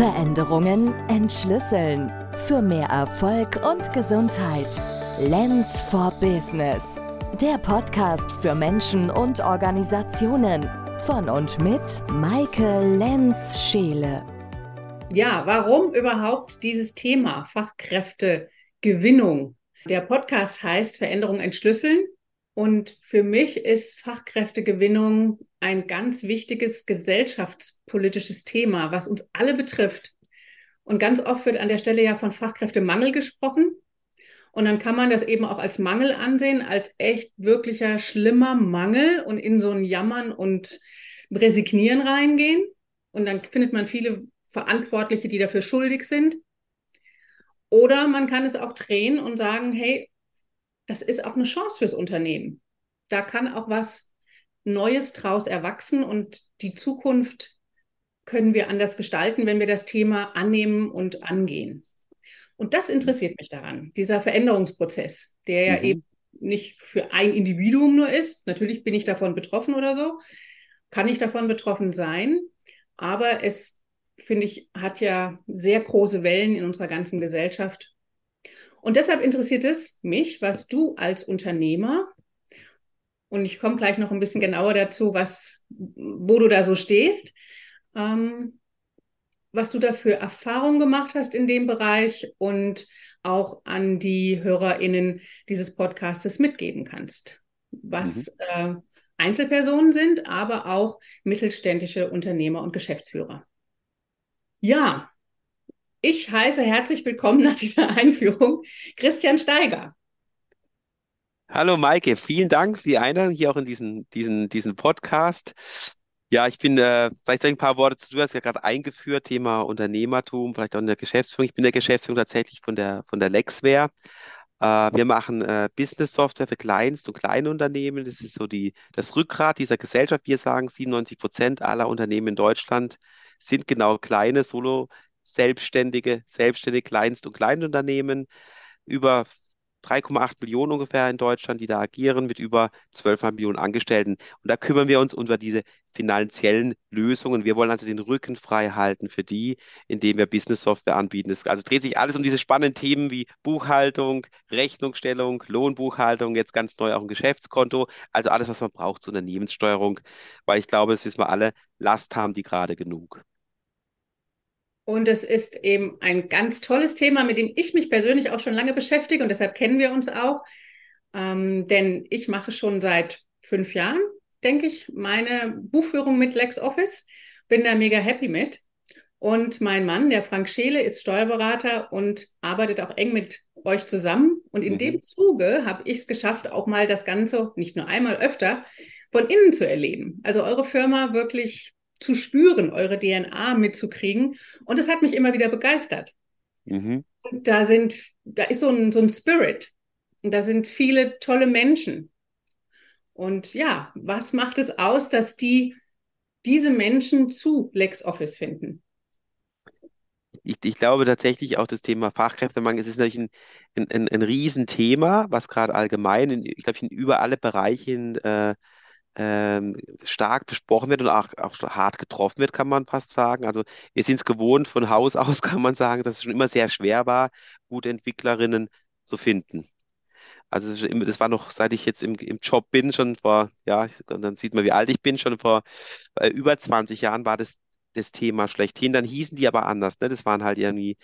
Veränderungen entschlüsseln. Für mehr Erfolg und Gesundheit. Lens for Business. Der Podcast für Menschen und Organisationen. Von und mit Maike Lenz-Scheele. Ja, warum überhaupt dieses Thema Fachkräftegewinnung? Der Podcast heißt Veränderung entschlüsseln. Und für mich ist Fachkräftegewinnung ein ganz wichtiges gesellschaftspolitisches Thema, was uns alle betrifft. Und ganz oft wird an der Stelle ja von Fachkräftemangel gesprochen. Und dann kann man das eben auch als Mangel ansehen, als echt wirklicher schlimmer Mangel und in so ein Jammern und Resignieren reingehen. Und dann findet man viele Verantwortliche, die dafür schuldig sind. Oder man kann es auch drehen und sagen, hey, das ist auch eine Chance fürs Unternehmen. Da kann auch was Neues draus erwachsen und die Zukunft können wir anders gestalten, wenn wir das Thema annehmen und angehen. Und das interessiert mich daran, dieser Veränderungsprozess, der ja mhm. eben nicht für ein Individuum nur ist. Natürlich bin ich davon betroffen oder so, kann ich davon betroffen sein, aber es, finde ich, hat ja sehr große Wellen in unserer ganzen Gesellschaft und deshalb interessiert es mich, was du als Unternehmer, und ich komme gleich noch ein bisschen genauer dazu, was, wo du da so stehst, ähm, was du da für Erfahrungen gemacht hast in dem Bereich und auch an die HörerInnen dieses Podcastes mitgeben kannst. Was mhm. äh, Einzelpersonen sind, aber auch mittelständische Unternehmer und Geschäftsführer. Ja, ich heiße herzlich willkommen nach dieser Einführung Christian Steiger. Hallo Maike, vielen Dank für die Einladung hier auch in diesen, diesen, diesen Podcast. Ja, ich bin, äh, vielleicht ein paar Worte zu, du hast ja gerade eingeführt, Thema Unternehmertum, vielleicht auch in der Geschäftsführung. Ich bin der Geschäftsführung tatsächlich von der, von der Lexware. Äh, wir machen äh, Business-Software für Kleinst- und Kleinunternehmen. Das ist so die, das Rückgrat dieser Gesellschaft. Wir sagen, 97 Prozent aller Unternehmen in Deutschland sind genau kleine Solo- Selbstständige, selbstständige Kleinst- und Kleinunternehmen, über 3,8 Millionen ungefähr in Deutschland, die da agieren, mit über 12 Millionen Angestellten. Und da kümmern wir uns über diese finanziellen Lösungen. Wir wollen also den Rücken frei halten für die, indem wir Business-Software anbieten. Es also dreht sich alles um diese spannenden Themen wie Buchhaltung, Rechnungsstellung, Lohnbuchhaltung, jetzt ganz neu auch ein Geschäftskonto. Also alles, was man braucht zur Unternehmenssteuerung, weil ich glaube, das wissen wir alle, Last haben die gerade genug. Und es ist eben ein ganz tolles Thema, mit dem ich mich persönlich auch schon lange beschäftige und deshalb kennen wir uns auch. Ähm, denn ich mache schon seit fünf Jahren, denke ich, meine Buchführung mit LexOffice. Bin da mega happy mit. Und mein Mann, der Frank Scheele, ist Steuerberater und arbeitet auch eng mit euch zusammen. Und in mhm. dem Zuge habe ich es geschafft, auch mal das Ganze, nicht nur einmal öfter, von innen zu erleben. Also eure Firma wirklich zu spüren, eure DNA mitzukriegen. Und es hat mich immer wieder begeistert. Mhm. Da sind, da ist so ein, so ein Spirit. Und da sind viele tolle Menschen. Und ja, was macht es aus, dass die diese Menschen zu LexOffice finden? Ich, ich, glaube tatsächlich auch das Thema Fachkräftemangel, es ist natürlich ein, ein, ein, Riesenthema, was gerade allgemein, in, ich glaube, in über alle Bereiche äh, ähm, stark besprochen wird und auch, auch hart getroffen wird, kann man fast sagen. Also wir sind es gewohnt, von Haus aus kann man sagen, dass es schon immer sehr schwer war, gute Entwicklerinnen zu finden. Also das war noch, seit ich jetzt im, im Job bin, schon vor, ja, dann sieht man, wie alt ich bin, schon vor äh, über 20 Jahren war das das Thema schlechthin. Dann hießen die aber anders. Ne? Das waren halt irgendwie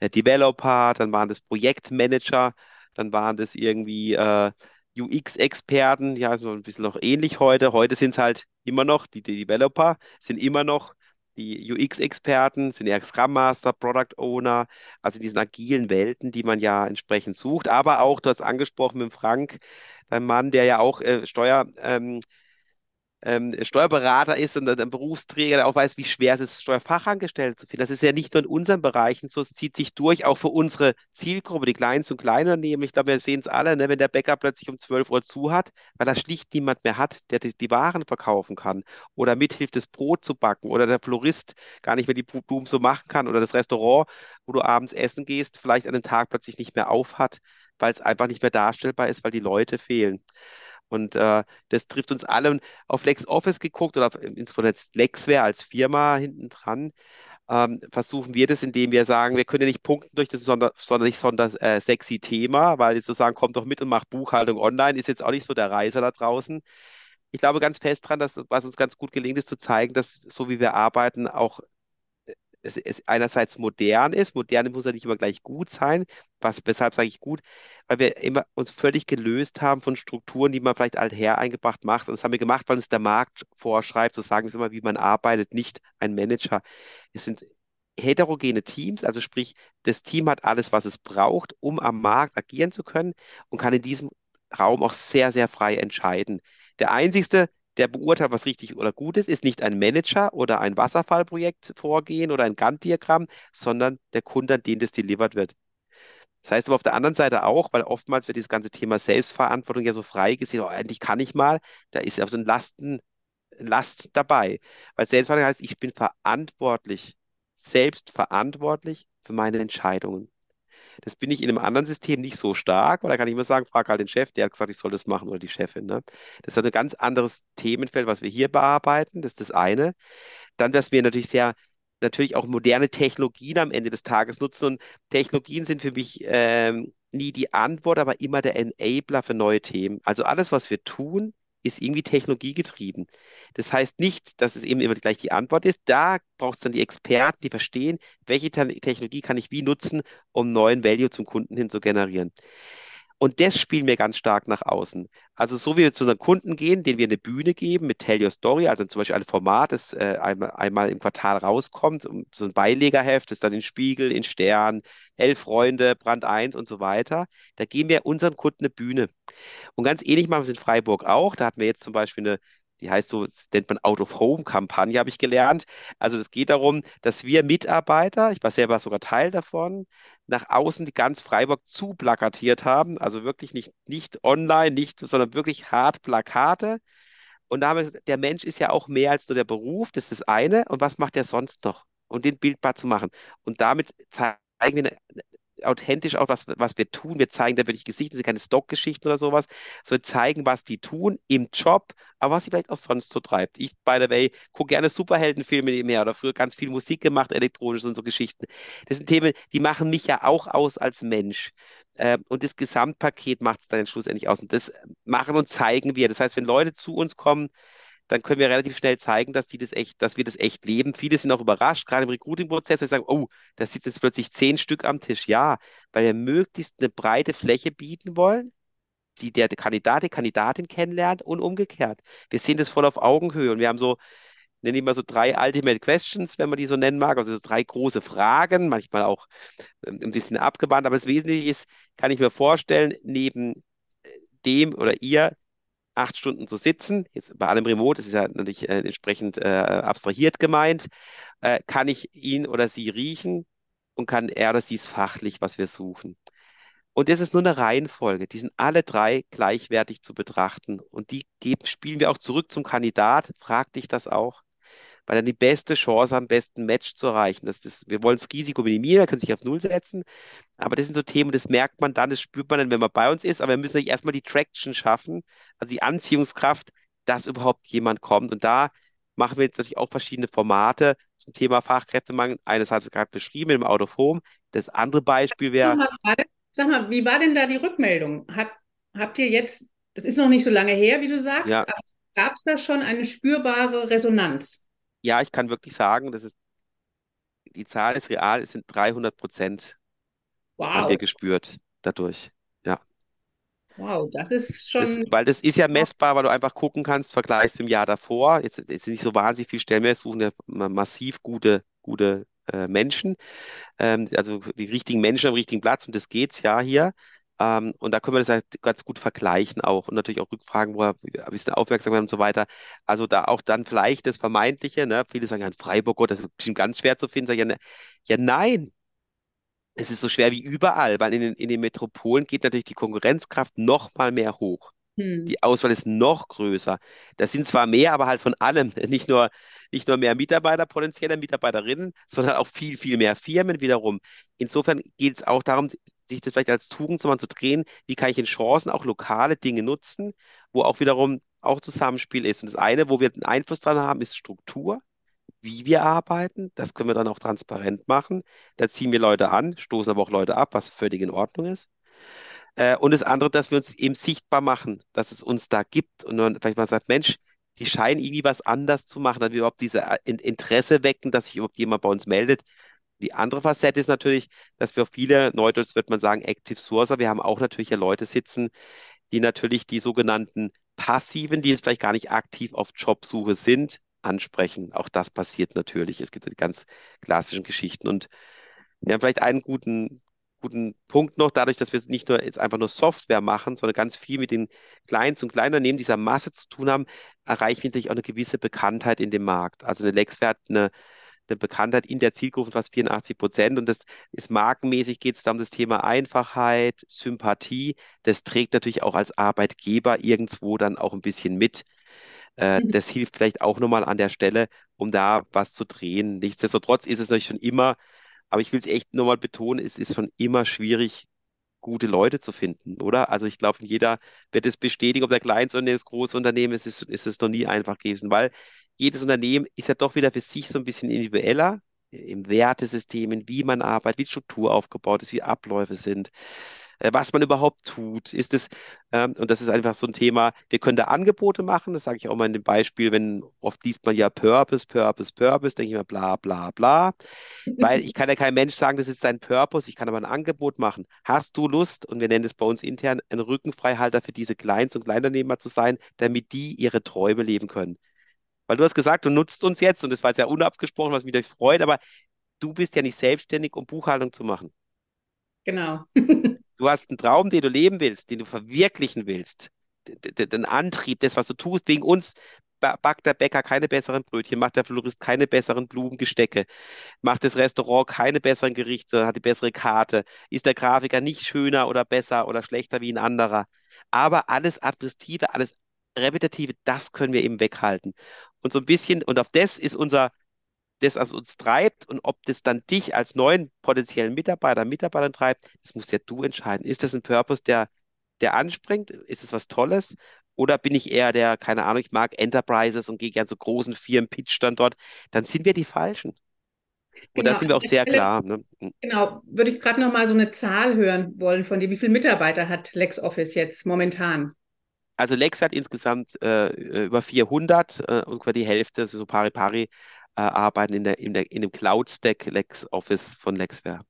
äh, Developer, dann waren das Projektmanager, dann waren das irgendwie äh, UX-Experten, ja, so ein bisschen noch ähnlich heute. Heute sind es halt immer noch, die, die Developer sind immer noch die UX-Experten, sind eher Scrum Master, Product Owner, also in diesen agilen Welten, die man ja entsprechend sucht. Aber auch, du hast angesprochen mit Frank, dein Mann, der ja auch äh, Steuer, ähm, ähm, Steuerberater ist und ein Berufsträger, der auch weiß, wie schwer es ist, Steuerfachangestellte zu finden. Das ist ja nicht nur in unseren Bereichen so, es zieht sich durch, auch für unsere Zielgruppe, die Kleinst- und Kleinunternehmen. Ich glaube, wir sehen es alle, ne, wenn der Bäcker plötzlich um 12 Uhr zu hat, weil da schlicht niemand mehr hat, der die, die Waren verkaufen kann oder mithilft, das Brot zu backen oder der Florist gar nicht mehr die Blumen so machen kann oder das Restaurant, wo du abends essen gehst, vielleicht an den Tag plötzlich nicht mehr aufhat, weil es einfach nicht mehr darstellbar ist, weil die Leute fehlen. Und äh, das trifft uns alle. Und auf LexOffice geguckt oder auf, insbesondere Lexware als Firma hinten dran, ähm, versuchen wir das, indem wir sagen, wir können ja nicht punkten durch das sonder, sonderlich sonder, äh, sexy Thema, weil jetzt zu sagen, kommt doch mit und macht Buchhaltung online, ist jetzt auch nicht so der Reiser da draußen. Ich glaube ganz fest dran, dass was uns ganz gut gelingt, ist zu zeigen, dass so wie wir arbeiten, auch es, es einerseits modern ist. Modern muss ja nicht immer gleich gut sein. Was, weshalb sage ich gut? Weil wir immer uns völlig gelöst haben von Strukturen, die man vielleicht alther eingebracht macht. Und das haben wir gemacht, weil uns der Markt vorschreibt. So sagen wir es immer, wie man arbeitet, nicht ein Manager. Es sind heterogene Teams, also sprich, das Team hat alles, was es braucht, um am Markt agieren zu können und kann in diesem Raum auch sehr, sehr frei entscheiden. Der einzigste der beurteilt, was richtig oder gut ist, ist nicht ein Manager oder ein Wasserfallprojekt vorgehen oder ein Gantt-Diagramm, sondern der Kunde, an den das delivered wird. Das heißt aber auf der anderen Seite auch, weil oftmals wird dieses ganze Thema Selbstverantwortung ja so frei gesehen, oh, endlich kann ich mal, da ist ja auch so ein Lasten, Last dabei. Weil Selbstverantwortung heißt, ich bin verantwortlich, selbst verantwortlich für meine Entscheidungen. Das bin ich in einem anderen System nicht so stark, weil da kann ich immer sagen, frag halt den Chef, der hat gesagt, ich soll das machen oder die Chefin. Ne? Das ist ein ganz anderes Themenfeld, was wir hier bearbeiten. Das ist das eine. Dann, dass wir natürlich sehr natürlich auch moderne Technologien am Ende des Tages nutzen. Und Technologien sind für mich ähm, nie die Antwort, aber immer der Enabler für neue Themen. Also alles, was wir tun, ist irgendwie technologiegetrieben. Das heißt nicht, dass es eben immer gleich die Antwort ist. Da braucht es dann die Experten, die verstehen, welche Technologie kann ich wie nutzen, um neuen Value zum Kunden hin zu generieren. Und das spielen wir ganz stark nach außen. Also so wie wir zu unseren Kunden gehen, denen wir eine Bühne geben mit Tell Your Story, also zum Beispiel ein Format, das äh, einmal, einmal, im Quartal rauskommt, so ein Beilegerheft, das dann in Spiegel, in Stern, Elf Freunde, Brand 1 und so weiter. Da geben wir unseren Kunden eine Bühne. Und ganz ähnlich machen wir es in Freiburg auch. Da hatten wir jetzt zum Beispiel eine die heißt so, nennt man Out-of-Home-Kampagne, habe ich gelernt. Also es geht darum, dass wir Mitarbeiter, ich war selber sogar Teil davon, nach außen die ganz Freiburg zu plakatiert haben. Also wirklich nicht, nicht online, nicht, sondern wirklich hart Plakate. Und da haben wir gesagt, der Mensch ist ja auch mehr als nur der Beruf, das ist das eine. Und was macht er sonst noch? Und den bildbar zu machen. Und damit zeigen wir eine, authentisch auch, was, was wir tun. Wir zeigen da wirklich Gesichter, sind keine Stockgeschichten oder sowas. So wir zeigen, was die tun im Job, aber was sie vielleicht auch sonst so treibt. Ich, by the way, gucke gerne Superheldenfilme nebenher oder früher ganz viel Musik gemacht, elektronisch und so Geschichten. Das sind Themen, die machen mich ja auch aus als Mensch. Ähm, und das Gesamtpaket macht es dann schlussendlich aus. Und das machen und zeigen wir. Das heißt, wenn Leute zu uns kommen, dann können wir relativ schnell zeigen, dass die das echt, dass wir das echt leben. Viele sind auch überrascht, gerade im Recruiting-Prozess, sie sagen, oh, da sitzen jetzt plötzlich zehn Stück am Tisch. Ja, weil wir möglichst eine breite Fläche bieten wollen, die der Kandidat, die Kandidatin kennenlernt und umgekehrt. Wir sehen das voll auf Augenhöhe und wir haben so, nenne ich mal so drei Ultimate Questions, wenn man die so nennen mag, also so drei große Fragen, manchmal auch ähm, ein bisschen abgewandt, aber das Wesentliche ist, kann ich mir vorstellen, neben äh, dem oder ihr acht Stunden zu sitzen, jetzt bei allem Remote, das ist ja natürlich äh, entsprechend äh, abstrahiert gemeint, äh, kann ich ihn oder sie riechen und kann er oder sie es fachlich, was wir suchen. Und das ist nur eine Reihenfolge. Die sind alle drei gleichwertig zu betrachten. Und die geben, spielen wir auch zurück zum Kandidat. Frag dich das auch weil dann die beste Chance am besten Match zu erreichen. Das, das, wir wollen das Risiko minimieren, können sich auf Null setzen, aber das sind so Themen, das merkt man dann, das spürt man dann, wenn man bei uns ist, aber wir müssen erstmal die Traction schaffen, also die Anziehungskraft, dass überhaupt jemand kommt. Und da machen wir jetzt natürlich auch verschiedene Formate zum Thema Fachkräftemangel. Eines hast du gerade beschrieben im Out of Home. Das andere Beispiel wäre. Sag mal, wie war denn da die Rückmeldung? Hat, habt ihr jetzt, das ist noch nicht so lange her, wie du sagst, ja. gab es da schon eine spürbare Resonanz? Ja, ich kann wirklich sagen, das ist, die Zahl ist real, es sind 300 Prozent haben wir gespürt dadurch. Ja. Wow, das ist schon. Das, weil das ist ja messbar, weil du einfach gucken kannst, vergleichst im Jahr davor. Jetzt, jetzt ist nicht so wahnsinnig viel Stellen mehr, es suchen ja massiv gute, gute äh, Menschen. Ähm, also die richtigen Menschen am richtigen Platz und das geht's ja hier. Ähm, und da können wir das halt ganz gut vergleichen auch und natürlich auch Rückfragen, wo er ein bisschen aufmerksam und so weiter. Also da auch dann vielleicht das Vermeintliche, ne? Viele sagen ja in Freiburg, oh, das ist bestimmt ganz schwer zu finden. Sag ich, ja, ne, ja, nein. Es ist so schwer wie überall, weil in den, in den Metropolen geht natürlich die Konkurrenzkraft noch mal mehr hoch. Hm. Die Auswahl ist noch größer. Das sind zwar mehr, aber halt von allem. Nicht nur, nicht nur mehr Mitarbeiter, potenzielle Mitarbeiterinnen, sondern auch viel, viel mehr Firmen wiederum. Insofern geht es auch darum, sich das vielleicht als Tugend zu drehen, wie kann ich in Chancen auch lokale Dinge nutzen, wo auch wiederum auch Zusammenspiel ist. Und das eine, wo wir einen Einfluss dran haben, ist Struktur. wie wir arbeiten. Das können wir dann auch transparent machen. Da ziehen wir Leute an, stoßen aber auch Leute ab, was völlig in Ordnung ist. Äh, und das andere, dass wir uns eben sichtbar machen, dass es uns da gibt und man vielleicht mal sagt, Mensch, die scheinen irgendwie was anders zu machen, dass wir überhaupt diese äh, Interesse wecken, dass sich überhaupt jemand bei uns meldet. Die andere Facette ist natürlich, dass wir viele, neudeutsch wird man sagen, Active Sourcer, wir haben auch natürlich ja Leute sitzen, die natürlich die sogenannten Passiven, die jetzt vielleicht gar nicht aktiv auf Jobsuche sind, ansprechen. Auch das passiert natürlich. Es gibt die ganz klassischen Geschichten. Und wir haben vielleicht einen guten, guten Punkt noch, dadurch, dass wir nicht nur jetzt einfach nur Software machen, sondern ganz viel mit den Clients und Kleinunternehmen dieser Masse zu tun haben, erreichen wir natürlich auch eine gewisse Bekanntheit in dem Markt. Also eine Lexware hat eine eine Bekanntheit in der Zielgruppe fast 84 Prozent. Und das ist markenmäßig, geht es da um das Thema Einfachheit, Sympathie. Das trägt natürlich auch als Arbeitgeber irgendwo dann auch ein bisschen mit. Äh, mhm. Das hilft vielleicht auch nochmal an der Stelle, um da was zu drehen. Nichtsdestotrotz ist es natürlich schon immer, aber ich will es echt nochmal betonen, es ist schon immer schwierig, gute Leute zu finden, oder? Also ich glaube, jeder wird es bestätigen, ob der Kleinsunternehmen, das große Unternehmen ist, ist, ist es noch nie einfach gewesen, weil jedes Unternehmen ist ja doch wieder für sich so ein bisschen individueller im Wertesystem, in wie man arbeitet, wie Struktur aufgebaut ist, wie Abläufe sind, was man überhaupt tut. Ist es, ähm, und das ist einfach so ein Thema, wir können da Angebote machen, das sage ich auch mal in dem Beispiel, wenn oft liest man ja Purpose, Purpose, Purpose, denke ich mir bla bla bla, weil ich kann ja kein Mensch sagen, das ist dein Purpose, ich kann aber ein Angebot machen. Hast du Lust, und wir nennen es bei uns intern, ein Rückenfreihalter für diese Kleins- und Kleinunternehmer zu sein, damit die ihre Träume leben können? Weil du hast gesagt, du nutzt uns jetzt und das war jetzt ja unabgesprochen, was mich euch freut, aber du bist ja nicht selbstständig, um Buchhaltung zu machen. Genau. Du hast einen Traum, den du leben willst, den du verwirklichen willst. Den Antrieb, das, was du tust, wegen uns backt der Bäcker keine besseren Brötchen, macht der Florist keine besseren Blumengestecke, macht das Restaurant keine besseren Gerichte, hat die bessere Karte, ist der Grafiker nicht schöner oder besser oder schlechter wie ein anderer. Aber alles Administrative, alles Repetitive, das können wir eben weghalten. Und so ein bisschen, und auf das ist unser, das, was uns treibt und ob das dann dich als neuen potenziellen Mitarbeiter, Mitarbeiterin treibt, das musst ja du entscheiden. Ist das ein Purpose, der, der anspringt? Ist es was Tolles? Oder bin ich eher der, keine Ahnung, ich mag Enterprises und gehe gerne zu großen Firmen, pitch dann dort? Dann sind wir die Falschen. Und genau, da sind wir auch sehr klar. Ne? Hm. Genau, würde ich gerade noch mal so eine Zahl hören wollen von dir. Wie viele Mitarbeiter hat LexOffice jetzt momentan? Also Lex hat insgesamt äh, über 400 äh, ungefähr die Hälfte, also so pari pari, äh, arbeiten in, der, in, der, in dem Cloud-Stack LexOffice von Lexware.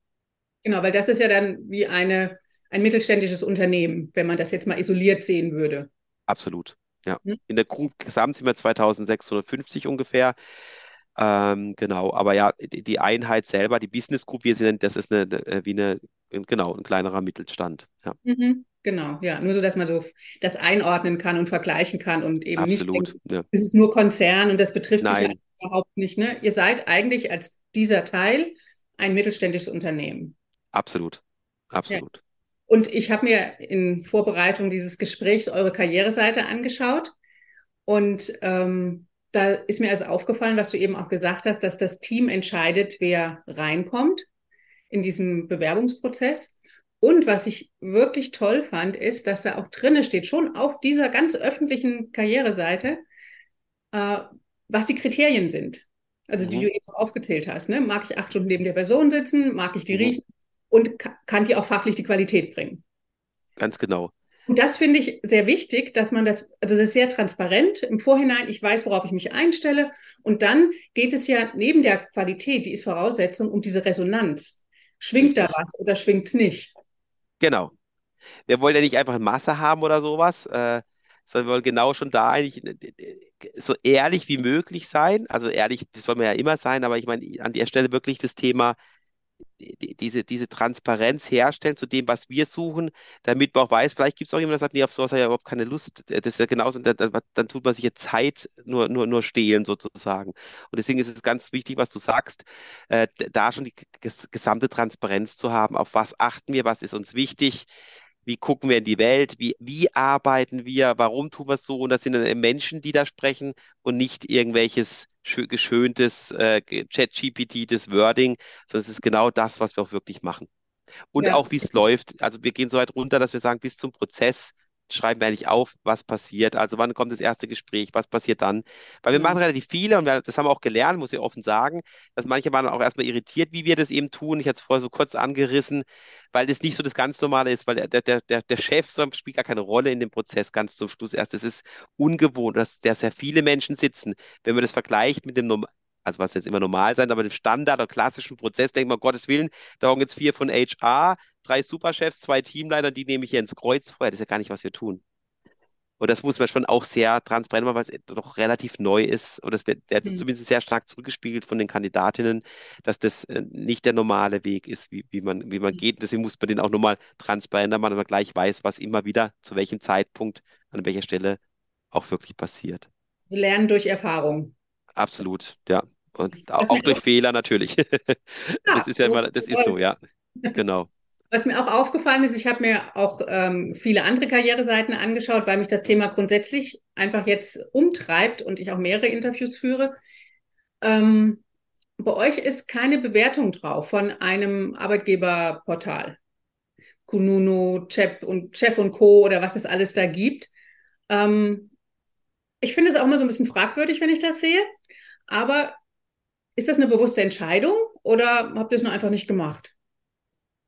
Genau, weil das ist ja dann wie eine, ein mittelständisches Unternehmen, wenn man das jetzt mal isoliert sehen würde. Absolut, ja. Hm? In der Group gesamt sind wir 2650 ungefähr. Ähm, genau, aber ja, die, Einheit selber, die Business Group, wir sind, das ist eine, eine, wie eine, genau, ein kleinerer Mittelstand. Ja. Mhm. Genau, ja, nur so, dass man so das einordnen kann und vergleichen kann und eben Absolut, nicht, denkt, ja. es ist nur Konzern und das betrifft Nein. mich überhaupt nicht. Ne? Ihr seid eigentlich als dieser Teil ein mittelständisches Unternehmen. Absolut, absolut. Ja. Und ich habe mir in Vorbereitung dieses Gesprächs eure Karriereseite angeschaut und ähm, da ist mir also aufgefallen, was du eben auch gesagt hast, dass das Team entscheidet, wer reinkommt in diesem Bewerbungsprozess. Und was ich wirklich toll fand, ist, dass da auch drinne steht, schon auf dieser ganz öffentlichen Karriereseite, äh, was die Kriterien sind. Also die mhm. du eben aufgezählt hast. Ne? Mag ich acht Stunden neben der Person sitzen? Mag ich die mhm. riechen? Und kann die auch fachlich die Qualität bringen? Ganz genau. Und das finde ich sehr wichtig, dass man das, also das ist sehr transparent im Vorhinein. Ich weiß, worauf ich mich einstelle. Und dann geht es ja neben der Qualität, die ist Voraussetzung, um diese Resonanz. Schwingt da was oder schwingt es nicht? Genau. Wir wollen ja nicht einfach Masse haben oder sowas, äh, sondern wir wollen genau schon da eigentlich äh, so ehrlich wie möglich sein. Also ehrlich soll man ja immer sein, aber ich meine an der Stelle wirklich das Thema diese, diese Transparenz herstellen zu dem, was wir suchen, damit man auch weiß, vielleicht gibt es auch jemanden, der sagt, nee, auf sowas hat ja überhaupt keine Lust. Das ist ja genauso, dann, dann tut man sich ja Zeit nur, nur, nur stehlen sozusagen. Und deswegen ist es ganz wichtig, was du sagst, äh, da schon die gesamte Transparenz zu haben, auf was achten wir, was ist uns wichtig, wie gucken wir in die Welt, wie, wie arbeiten wir, warum tun wir es so? Und das sind dann Menschen, die da sprechen und nicht irgendwelches geschöntes äh, Chat-GPT, das Wording, sondern es ist genau das, was wir auch wirklich machen. Und ja. auch, wie es läuft. Also wir gehen so weit runter, dass wir sagen, bis zum Prozess schreiben wir eigentlich auf, was passiert? Also wann kommt das erste Gespräch? Was passiert dann? Weil wir Mhm. machen relativ viele und wir, das haben wir auch gelernt, muss ich offen sagen, dass manche waren auch erstmal irritiert, wie wir das eben tun. Ich hatte es vorher so kurz angerissen, weil das nicht so das ganz Normale ist, weil der, der, der, der Chef so spielt gar keine Rolle in dem Prozess ganz zum Schluss erst. Das ist ungewohnt, dass, dass sehr viele Menschen sitzen. Wenn man das vergleicht mit dem also was jetzt immer normal sein, aber dem Standard oder klassischen Prozess, denkt man, um Gottes Willen, da hocken jetzt vier von HR, drei Superchefs, zwei Teamleiter, die nehme ich hier ins Kreuz vorher. Das ist ja gar nicht, was wir tun. Und das muss man schon auch sehr transparent machen, weil es doch relativ neu ist. Und das wird jetzt Mhm. zumindest sehr stark zurückgespiegelt von den Kandidatinnen, dass das äh, nicht der normale Weg ist, wie, wie man, wie man geht. Und deswegen muss man den auch nochmal transparenter machen, damit man gleich weiß, was immer wieder, zu welchem Zeitpunkt, an welcher Stelle auch wirklich passiert. Lernen durch Erfahrung. Absolut, ja. Und auch mir durch auch- Fehler natürlich. Ja, Das ist ja so- immer, das ist so, ja. Genau. Was mir auch aufgefallen ist, ich habe mir auch ähm, viele andere Karriereseiten angeschaut, weil mich das Thema grundsätzlich einfach jetzt umtreibt und ich auch mehrere Interviews führe. Ähm, bei euch ist keine Bewertung drauf von einem Arbeitgeberportal. Kununu, Chef und, Chef und Co. oder was es alles da gibt. Ähm, ich finde es auch immer so ein bisschen fragwürdig, wenn ich das sehe. Aber ist das eine bewusste Entscheidung oder habt ihr es nur einfach nicht gemacht?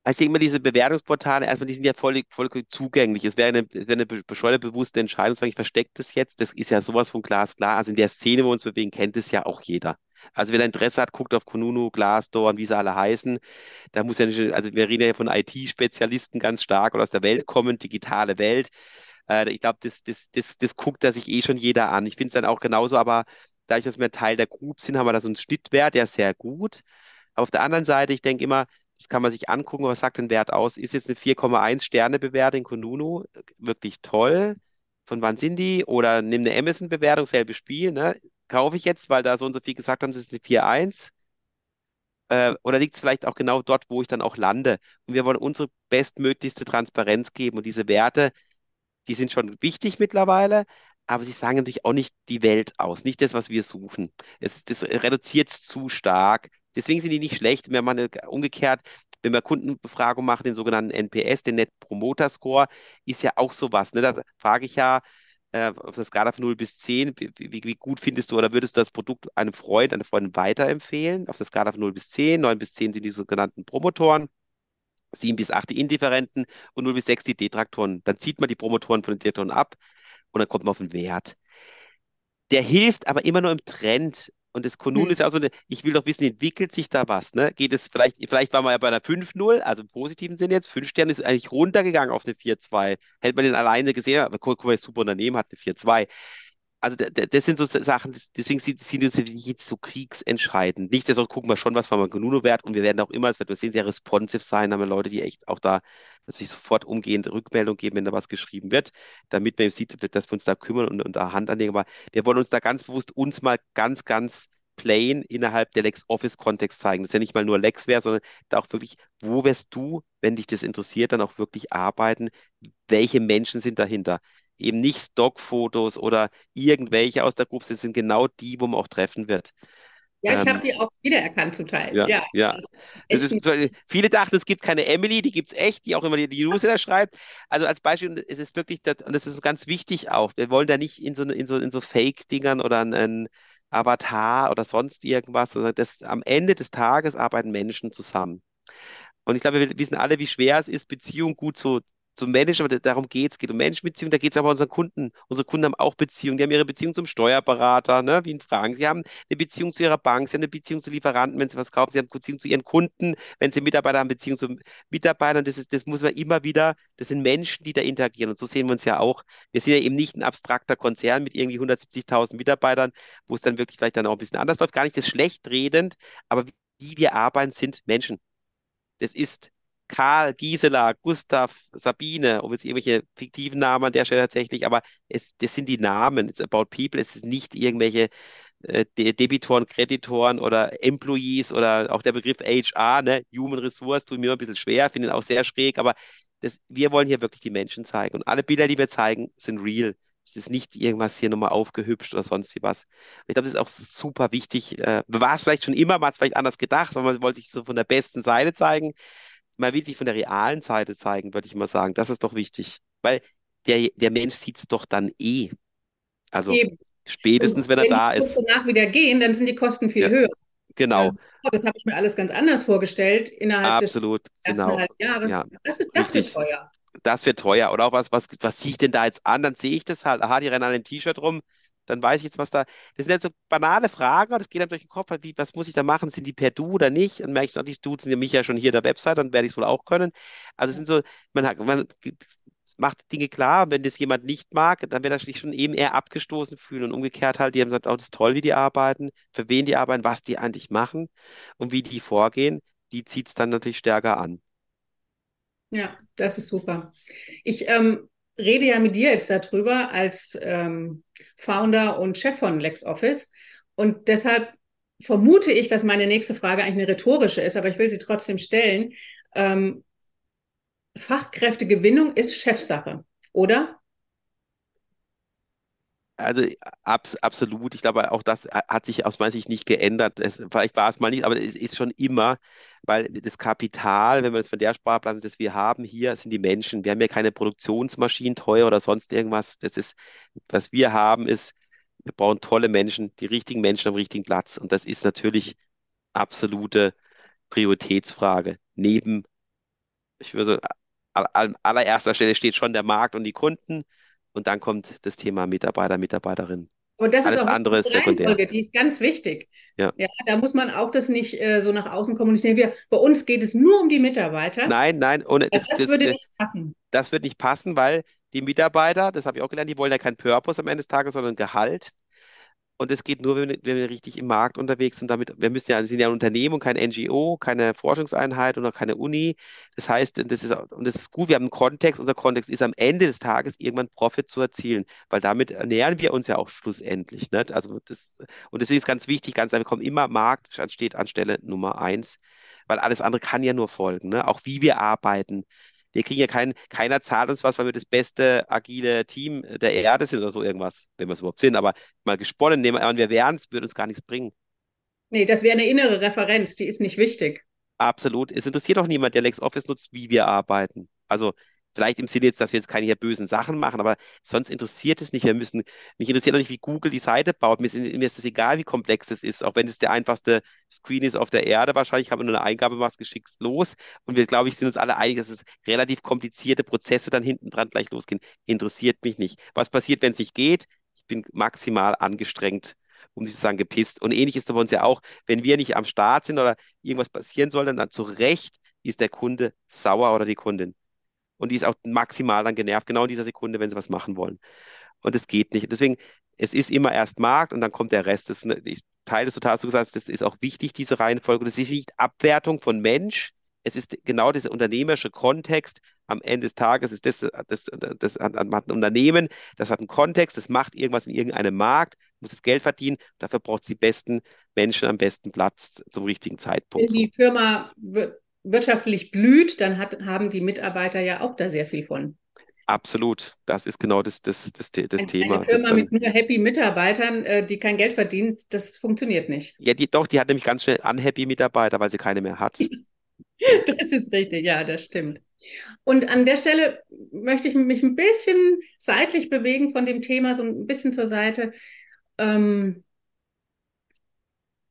Also ich denke mal, diese Bewertungsportale, erstmal, die sind ja voll, voll zugänglich. Es wäre eine, wäre eine be- bescheuerte, bewusste Entscheidung, sagen, ich verstecke das jetzt. Das ist ja sowas von glasklar. Also in der Szene, wo wir uns bewegen, kennt es ja auch jeder. Also wer Interesse hat, guckt auf Kununu, Glassdoor und wie sie alle heißen. Da muss ja nicht, also wir reden ja von IT-Spezialisten ganz stark oder aus der Welt kommen, digitale Welt. Äh, ich glaube, das, das, das, das guckt da sich eh schon jeder an. Ich finde es dann auch genauso, aber dadurch, dass wir Teil der Group sind, haben wir da so einen Schnittwert, der ist sehr gut. Aber auf der anderen Seite, ich denke immer, das kann man sich angucken, was sagt den Wert aus? Ist jetzt eine 4,1 Sterne Bewertung in Kununu wirklich toll? Von wann sind die? Oder nimm eine Amazon-Bewertung, selbes Spiel, ne? Kaufe ich jetzt, weil da so und so viel gesagt haben, das ist eine 4,1? Äh, oder liegt es vielleicht auch genau dort, wo ich dann auch lande? Und wir wollen unsere bestmöglichste Transparenz geben. Und diese Werte, die sind schon wichtig mittlerweile, aber sie sagen natürlich auch nicht die Welt aus, nicht das, was wir suchen. Es, das reduziert es zu stark. Deswegen sind die nicht schlecht. Wir machen umgekehrt, wenn wir Kundenbefragung machen, den sogenannten NPS, den Net Promoter Score, ist ja auch sowas. Ne? Da frage ich ja äh, auf der Skala von 0 bis 10, wie, wie, wie gut findest du oder würdest du das Produkt einem Freund, einer Freundin weiterempfehlen? Auf der Skala von 0 bis 10, 9 bis 10 sind die sogenannten Promotoren. 7 bis 8 die Indifferenten und 0 bis 6 die Detraktoren. Dann zieht man die Promotoren von den Detraktoren ab und dann kommt man auf den Wert. Der hilft aber immer nur im Trend. Und das Kunun Hm. ist ja auch so eine, ich will doch wissen, entwickelt sich da was, ne? Geht es vielleicht, vielleicht waren wir ja bei einer 5-0, also im positiven Sinne jetzt, 5 Sterne ist eigentlich runtergegangen auf eine 4-2. Hätte man den alleine gesehen, aber guck, guck mal, das super Unternehmen hat eine 4-2. Also das sind so Sachen, deswegen sind, sind uns jetzt so kriegsentscheidend. Nichtsdestotrotz gucken wir schon, was wir Kununu wert und wir werden auch immer, es wird wir sehen, sehr responsive sein, haben wir Leute, die echt auch da natürlich sofort umgehend Rückmeldung geben, wenn da was geschrieben wird, damit man eben sieht, dass wir uns da kümmern und, und da Hand anlegen. Aber wir wollen uns da ganz bewusst uns mal ganz, ganz plain innerhalb der LexOffice-Kontext zeigen. Das ist ja nicht mal nur Lexware, sondern da auch wirklich, wo wirst du, wenn dich das interessiert, dann auch wirklich arbeiten? Welche Menschen sind dahinter? Eben nicht Stockfotos oder irgendwelche aus der Gruppe, das sind genau die, wo man auch treffen wird. Ja, ich Ähm, habe die auch wiedererkannt zum Teil. ja, Ja, ja. das Das ist viele dachten, es gibt keine Emily, die gibt es echt, die auch immer die, die Newsletter schreibt. Also als Beispiel, es ist wirklich, das, und das ist ganz wichtig auch, wir wollen da nicht in so, in so, in so Fake-Dingern oder ein, ein Avatar oder sonst irgendwas, sondern das, am Ende des Tages arbeiten Menschen zusammen. Und ich glaube, wir wissen alle, wie schwer es ist, Beziehungen gut zu, zu managen, aber darum geht es. Geht um Menschenbeziehungen, da geht es aber unseren Kunden. Unsere Kunden haben auch Beziehungen. Die haben ihre Beziehung zum Steuerberater, ne, wie in Fragen. Sie haben eine Beziehung zu ihrer Bank, sie haben eine Beziehung zu Lieferanten, wenn sie was kaufen, sie haben eine Beziehung zu ihren Kunden, wenn sie Mitarbeiter haben, Beziehung zu Mitarbeitern. Das ist, das muss man immer wieder, das sind Menschen, die da interagieren. Und so sehen wir uns ja auch. Wir sind ja eben nicht ein abstrakter Konzern mit irgendwie 170.000 Mitarbeitern, wo es dann wirklich vielleicht dann auch ein bisschen anders läuft. Gar nicht das schlecht redend, aber wie wir arbeiten, sind Menschen. Das ist Karl, Gisela, Gustav, Sabine, um jetzt irgendwelche fiktiven Namen an der Stelle tatsächlich, aber es, das sind die Namen. It's about people. Es ist nicht irgendwelche äh, De Debitoren, Kreditoren oder Employees oder auch der Begriff HR, ne? Human Resource, tut mir ein bisschen schwer, finde ihn auch sehr schräg, aber das, wir wollen hier wirklich die Menschen zeigen. Und alle Bilder, die wir zeigen, sind real. Es ist nicht irgendwas hier nochmal aufgehübscht oder sonst wie was. Ich glaube, das ist auch super wichtig. Äh, war es vielleicht schon immer, man hat es vielleicht anders gedacht, weil man wollte sich so von der besten Seite zeigen. Man will sich von der realen Seite zeigen, würde ich mal sagen. Das ist doch wichtig. Weil der, der Mensch sieht es doch dann eh. Also Eben. spätestens, wenn er wenn da die ist. Kurse danach wieder gehen, dann sind die Kosten viel Ja, höher. Genau, Ja, oh, das habe ich mir alles ganz anders vorgestellt innerhalb des absolut, ersten genau. halben Jahres. Ja, Das, ist, das wird teuer. Das wird teuer. Oder auch was, was, was ziehe ich denn da jetzt an? Dann sehe ich das halt. Aha, die rennen an dem T-Shirt rum. Dann weiß ich jetzt, was da. Das sind halt so banale Fragen, aber das geht einem durch den Kopf. Wie, was muss ich da machen? Sind die per Du oder nicht? Dann merke ich, noch, die duzen ja mich ja schon hier in der Website, dann werde ich es wohl auch können. Also es sind so, man hat, man macht Dinge klar. Wenn das jemand nicht mag, dann wird er sich schon eben eher abgestoßen fühlen. Und umgekehrt halt, die haben gesagt, oh, das ist toll, wie die arbeiten, für wen die arbeiten, was die eigentlich machen und wie die vorgehen. Die zieht es dann natürlich stärker an. Ja, das ist super. Ich ähm, rede ja mit dir jetzt darüber als ähm, Founder und Chef von LexOffice. Und deshalb vermute ich, dass meine nächste Frage eigentlich eine rhetorische ist, aber ich will sie trotzdem stellen. Ähm, Fachkräftegewinnung ist Chefsache, oder? Also abs absolut. Ich glaube, auch das hat sich aus meiner Sicht nicht geändert. Es, vielleicht war es mal nicht, aber es ist schon immer, weil das Kapital, wenn man es von der Sparplan, das wir haben hier, sind die Menschen. Wir haben ja keine Produktionsmaschinen teuer oder sonst irgendwas. Das ist, was wir haben, ist, wir brauchen tolle Menschen, die richtigen Menschen am richtigen Platz. Und das ist natürlich absolute Prioritätsfrage. Neben, ich würde sagen, an allererster Stelle steht schon der Markt und die Kunden. Und dann kommt das Thema Mitarbeiter, Mitarbeiterin. Und das Alles ist auch andere ist. Reihenfolge, die ist ganz wichtig. Ja. Ja, da muss man auch das nicht äh, so nach außen kommunizieren. Wir, bei uns geht es nur um die Mitarbeiter. Nein, nein, ohne, das, das, das würde das, nicht passen. das wird nicht passen, weil die Mitarbeiter, das habe ich auch gelernt, die wollen ja keinen Purpose am Ende des Tages, sondern Gehalt. Und es geht nur, wenn wir, wenn wir richtig im Markt unterwegs sind. Damit, wir müssen ja, wir sind ja ein Unternehmen und kein NGO, keine Forschungseinheit und auch keine Uni. Das heißt, das ist, und das ist gut, wir haben einen Kontext. Unser Kontext ist am Ende des Tages irgendwann Profit zu erzielen, weil damit ernähren wir uns ja auch schlussendlich. Nicht? Also das, und deswegen ist ganz wichtig, ganz einfach, kommen immer Markt steht an Stelle Nummer eins, weil alles andere kann ja nur folgen. Ne? Auch wie wir arbeiten. Wir kriegen ja kein, keiner zahlt uns was, weil wir das beste agile Team der Erde sind oder so irgendwas, wenn wir es überhaupt sind. Aber mal gesponnen, nehmen wir an, wir wären es, würde uns gar nichts bringen. Nee, das wäre eine innere Referenz, die ist nicht wichtig. Absolut. Es interessiert auch niemand, der LexOffice nutzt, wie wir arbeiten. Also vielleicht im Sinne jetzt, dass wir jetzt keine hier bösen Sachen machen, aber sonst interessiert es nicht. Wir müssen, mich interessiert auch nicht, wie Google die Seite baut. Mir ist, mir ist es egal, wie komplex es ist, auch wenn es der einfachste Screen ist auf der Erde. Wahrscheinlich haben wir nur eine Eingabe, machst geschickt los. Und wir, glaube ich, sind uns alle einig, dass es relativ komplizierte Prozesse dann hinten dran gleich losgehen. Interessiert mich nicht. Was passiert, wenn es nicht geht? Ich bin maximal angestrengt um nicht zu sagen gepisst. Und ähnlich ist es bei uns ja auch, wenn wir nicht am Start sind oder irgendwas passieren soll, dann zu Recht ist der Kunde sauer oder die Kundin. Und die ist auch maximal dann genervt, genau in dieser Sekunde, wenn sie was machen wollen. Und es geht nicht. Deswegen, es ist immer erst Markt und dann kommt der Rest. Das, ich teile das total, du gesagt, das ist auch wichtig, diese Reihenfolge. Das ist nicht Abwertung von Mensch. Es ist genau dieser unternehmerische Kontext. Am Ende des Tages ist das, das, das, hat ein Unternehmen, das hat einen Kontext, das macht irgendwas in irgendeinem Markt, muss das Geld verdienen. Dafür braucht es die besten Menschen am besten Platz zum richtigen Zeitpunkt. Die Firma wirtschaftlich blüht, dann hat, haben die Mitarbeiter ja auch da sehr viel von. Absolut, das ist genau das, das, das, das eine, Thema. Eine Firma mit nur happy Mitarbeitern, äh, die kein Geld verdient, das funktioniert nicht. Ja, die, doch, die hat nämlich ganz schnell unhappy Mitarbeiter, weil sie keine mehr hat. Das ist richtig, ja, das stimmt. Und an der Stelle möchte ich mich ein bisschen seitlich bewegen von dem Thema, so ein bisschen zur Seite. Ähm,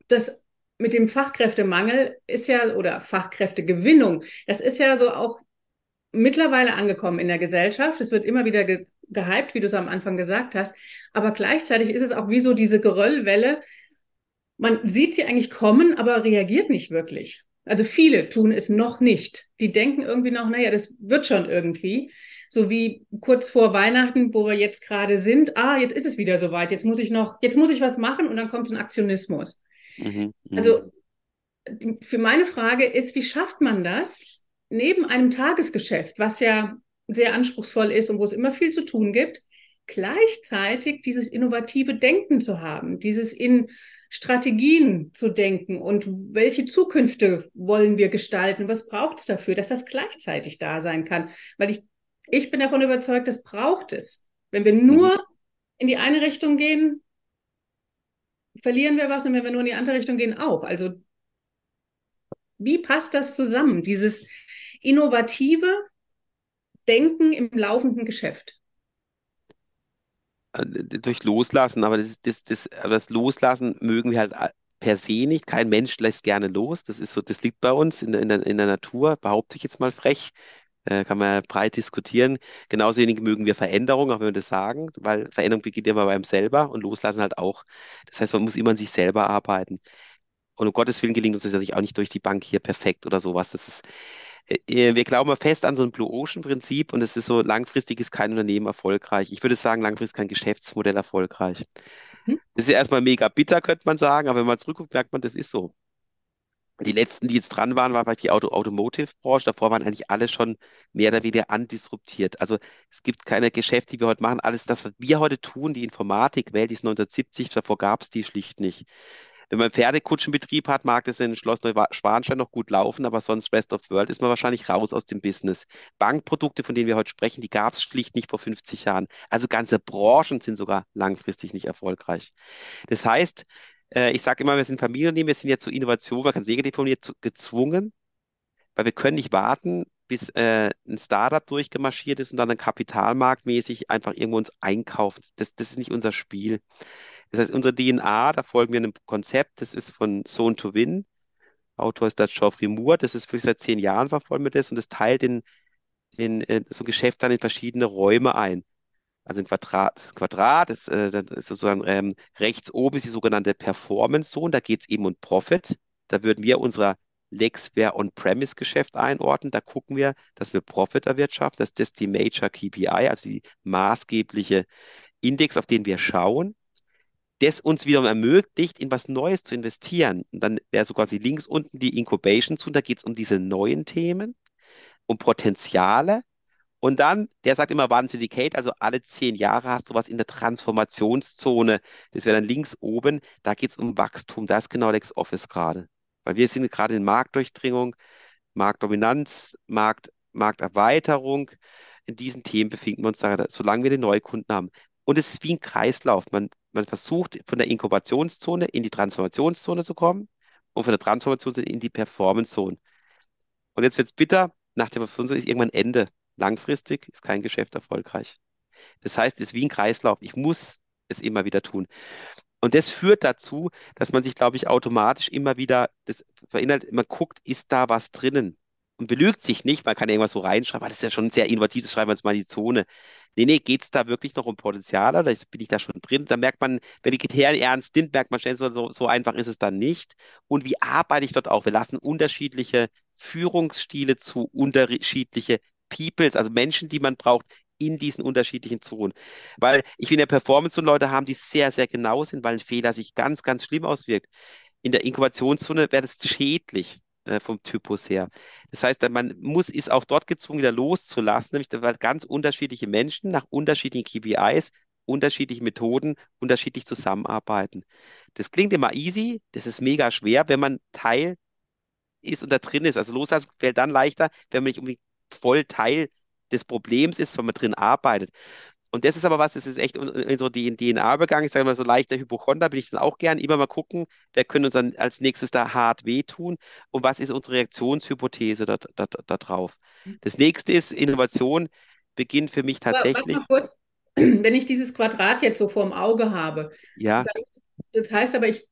das mit dem Fachkräftemangel ist ja, oder Fachkräftegewinnung, das ist ja so auch mittlerweile angekommen in der Gesellschaft. Es wird immer wieder ge gehypt, wie du es am Anfang gesagt hast. Aber gleichzeitig ist es auch wie so diese Geröllwelle. Man sieht sie eigentlich kommen, aber reagiert nicht wirklich. Also viele tun es noch nicht. Die denken irgendwie noch, naja, das wird schon irgendwie. So wie kurz vor Weihnachten, wo wir jetzt gerade sind. Ah, jetzt ist es wieder soweit. Jetzt muss ich noch, jetzt muss ich was machen und dann kommt so ein Aktionismus. Mhm, mh. Also für meine Frage ist, wie schafft man das neben einem Tagesgeschäft, was ja sehr anspruchsvoll ist und wo es immer viel zu tun gibt, gleichzeitig dieses innovative Denken zu haben, dieses in Strategien zu denken und welche Zukünfte wollen wir gestalten, was braucht es dafür, dass das gleichzeitig da sein kann. Weil ich, ich bin davon überzeugt, das braucht es. Wenn wir nur in die eine Richtung gehen, verlieren wir was und wenn wir nur in die andere Richtung gehen, auch. Also wie passt das zusammen, dieses innovative Denken im laufenden Geschäft? äh, durch Loslassen, aber das, das, das, das Loslassen mögen wir halt äh, per se nicht. Kein Mensch lässt gerne los. Das ist so, das liegt bei uns in, in, der, in der Natur, behaupte ich jetzt mal frech. Äh, kann man breit diskutieren. Genauso wenig mögen wir Veränderung, auch wenn wir das sagen, weil Veränderung beginnt immer bei einem selber und loslassen halt auch. Das heißt, man muss immer an sich selber arbeiten. Und um Gottes Willen gelingt uns das natürlich auch nicht durch die Bank hier perfekt oder sowas. Das ist, äh, äh, wir glauben fest an so ein Blue Ocean Prinzip und es ist so, langfristig ist kein Unternehmen erfolgreich. Ich würde sagen, langfristig kein Geschäftsmodell erfolgreich. Mhm. Das ist ja erstmal mega bitter, könnte man sagen, aber wenn man zurückguckt, merkt man, das ist so. Die letzten, die jetzt dran waren, war vielleicht die Auto Automotive-Branche. Davor waren eigentlich alle schon mehr oder weniger andisruptiert. Also es gibt keine Geschäfte, die wir heute machen. Alles das, was wir heute tun, die Informatik, Welt ist 1970, davor gab es die schlicht nicht. Wenn man Pferdekutschenbetrieb hat, mag das in Schloss Neuschwanstein noch gut laufen, aber sonst Rest of World ist man wahrscheinlich raus aus dem Business. Bankprodukte, von denen wir heute sprechen, die gab es schlicht nicht vor 50 Jahren. Also ganze Branchen sind sogar langfristig nicht erfolgreich. Das heißt, äh, ich sage immer, wir sind Familienunternehmen, wir sind ja zur Innovation, man kann negativ formuliert, gezwungen, weil wir können nicht warten, bis äh, ein Startup durchgemarschiert ist und dann ein kapitalmarktmäßig einfach irgendwo uns einkaufen. Das, das ist nicht unser Spiel. Das heißt, unsere DNA, da folgen wir einem Konzept, das ist von Sohn to Win. Autor ist da Geoffrey Moore, das ist für seit zehn Jahren verfolgen wir das und das teilt in, in, in so Geschäft dann in verschiedene Räume ein. Also ein Quadrat, das Quadrat ist, äh, das ist sozusagen ähm, rechts oben ist die sogenannte Performance Zone, da geht es eben um Profit. Da würden wir unser Lexware On-Premise-Geschäft einordnen. Da gucken wir, dass wir Profit erwirtschaften. Das ist die Major KPI, also die maßgebliche Index, auf den wir schauen das uns wiederum ermöglicht, in was Neues zu investieren. Und dann wäre so quasi links unten die Incubation zu, da geht es um diese neuen Themen, um Potenziale. Und dann, der sagt immer One Syndicate, also alle zehn Jahre hast du was in der Transformationszone. Das wäre dann links oben, da geht es um Wachstum, da ist genau Lex Office gerade. Weil wir sind gerade in Marktdurchdringung, Marktdominanz, Markt, Markterweiterung. In diesen Themen befinden wir uns, solange wir den Neukunden haben. Und es ist wie ein Kreislauf. Man man versucht von der Inkubationszone in die Transformationszone zu kommen und von der Transformationszone in die Performance-Zone. Und jetzt wird es bitter, nach der Performance ist irgendwann Ende. Langfristig ist kein Geschäft erfolgreich. Das heißt, es ist wie ein Kreislauf. Ich muss es immer wieder tun. Und das führt dazu, dass man sich, glaube ich, automatisch immer wieder das verinnerlicht, man guckt, ist da was drinnen? Und belügt sich nicht, man kann irgendwas so reinschreiben, das ist ja schon sehr innovativ, das schreiben wir jetzt mal in die Zone. Nee, nee, geht es da wirklich noch um Potenzial oder bin ich da schon drin? Da merkt man, wenn die Kriterien ernst sind, merkt man schnell, so, so einfach ist es dann nicht. Und wie arbeite ich dort auch? Wir lassen unterschiedliche Führungsstile zu, unterschiedliche Peoples, also Menschen, die man braucht, in diesen unterschiedlichen Zonen. Weil ich will ja Performance und Leute haben, die sehr, sehr genau sind, weil ein Fehler sich ganz, ganz schlimm auswirkt. In der Inkubationszone wäre das schädlich äh, vom Typus her. Das heißt, man muss, ist auch dort gezwungen, wieder loszulassen, nämlich weil ganz unterschiedliche Menschen nach unterschiedlichen KPIs, unterschiedlichen Methoden, unterschiedlich zusammenarbeiten. Das klingt immer easy, das ist mega schwer, wenn man Teil ist und da drin ist. Also loslassen fällt dann leichter, wenn man nicht unbedingt voll Teil des Problems ist, wenn man drin arbeitet. Und das ist aber was, das ist echt so die DNA-Übergang. Ich sage mal, so leichter Hypochonder bin ich dann auch gern. Immer mal gucken, wer könnte uns dann als nächstes da hart wehtun und was ist unsere Reaktionshypothese da, da, da drauf. Das nächste ist, Innovation beginnt für mich tatsächlich. Kurz, wenn ich dieses Quadrat jetzt so vor dem Auge habe, ja. das heißt aber, ich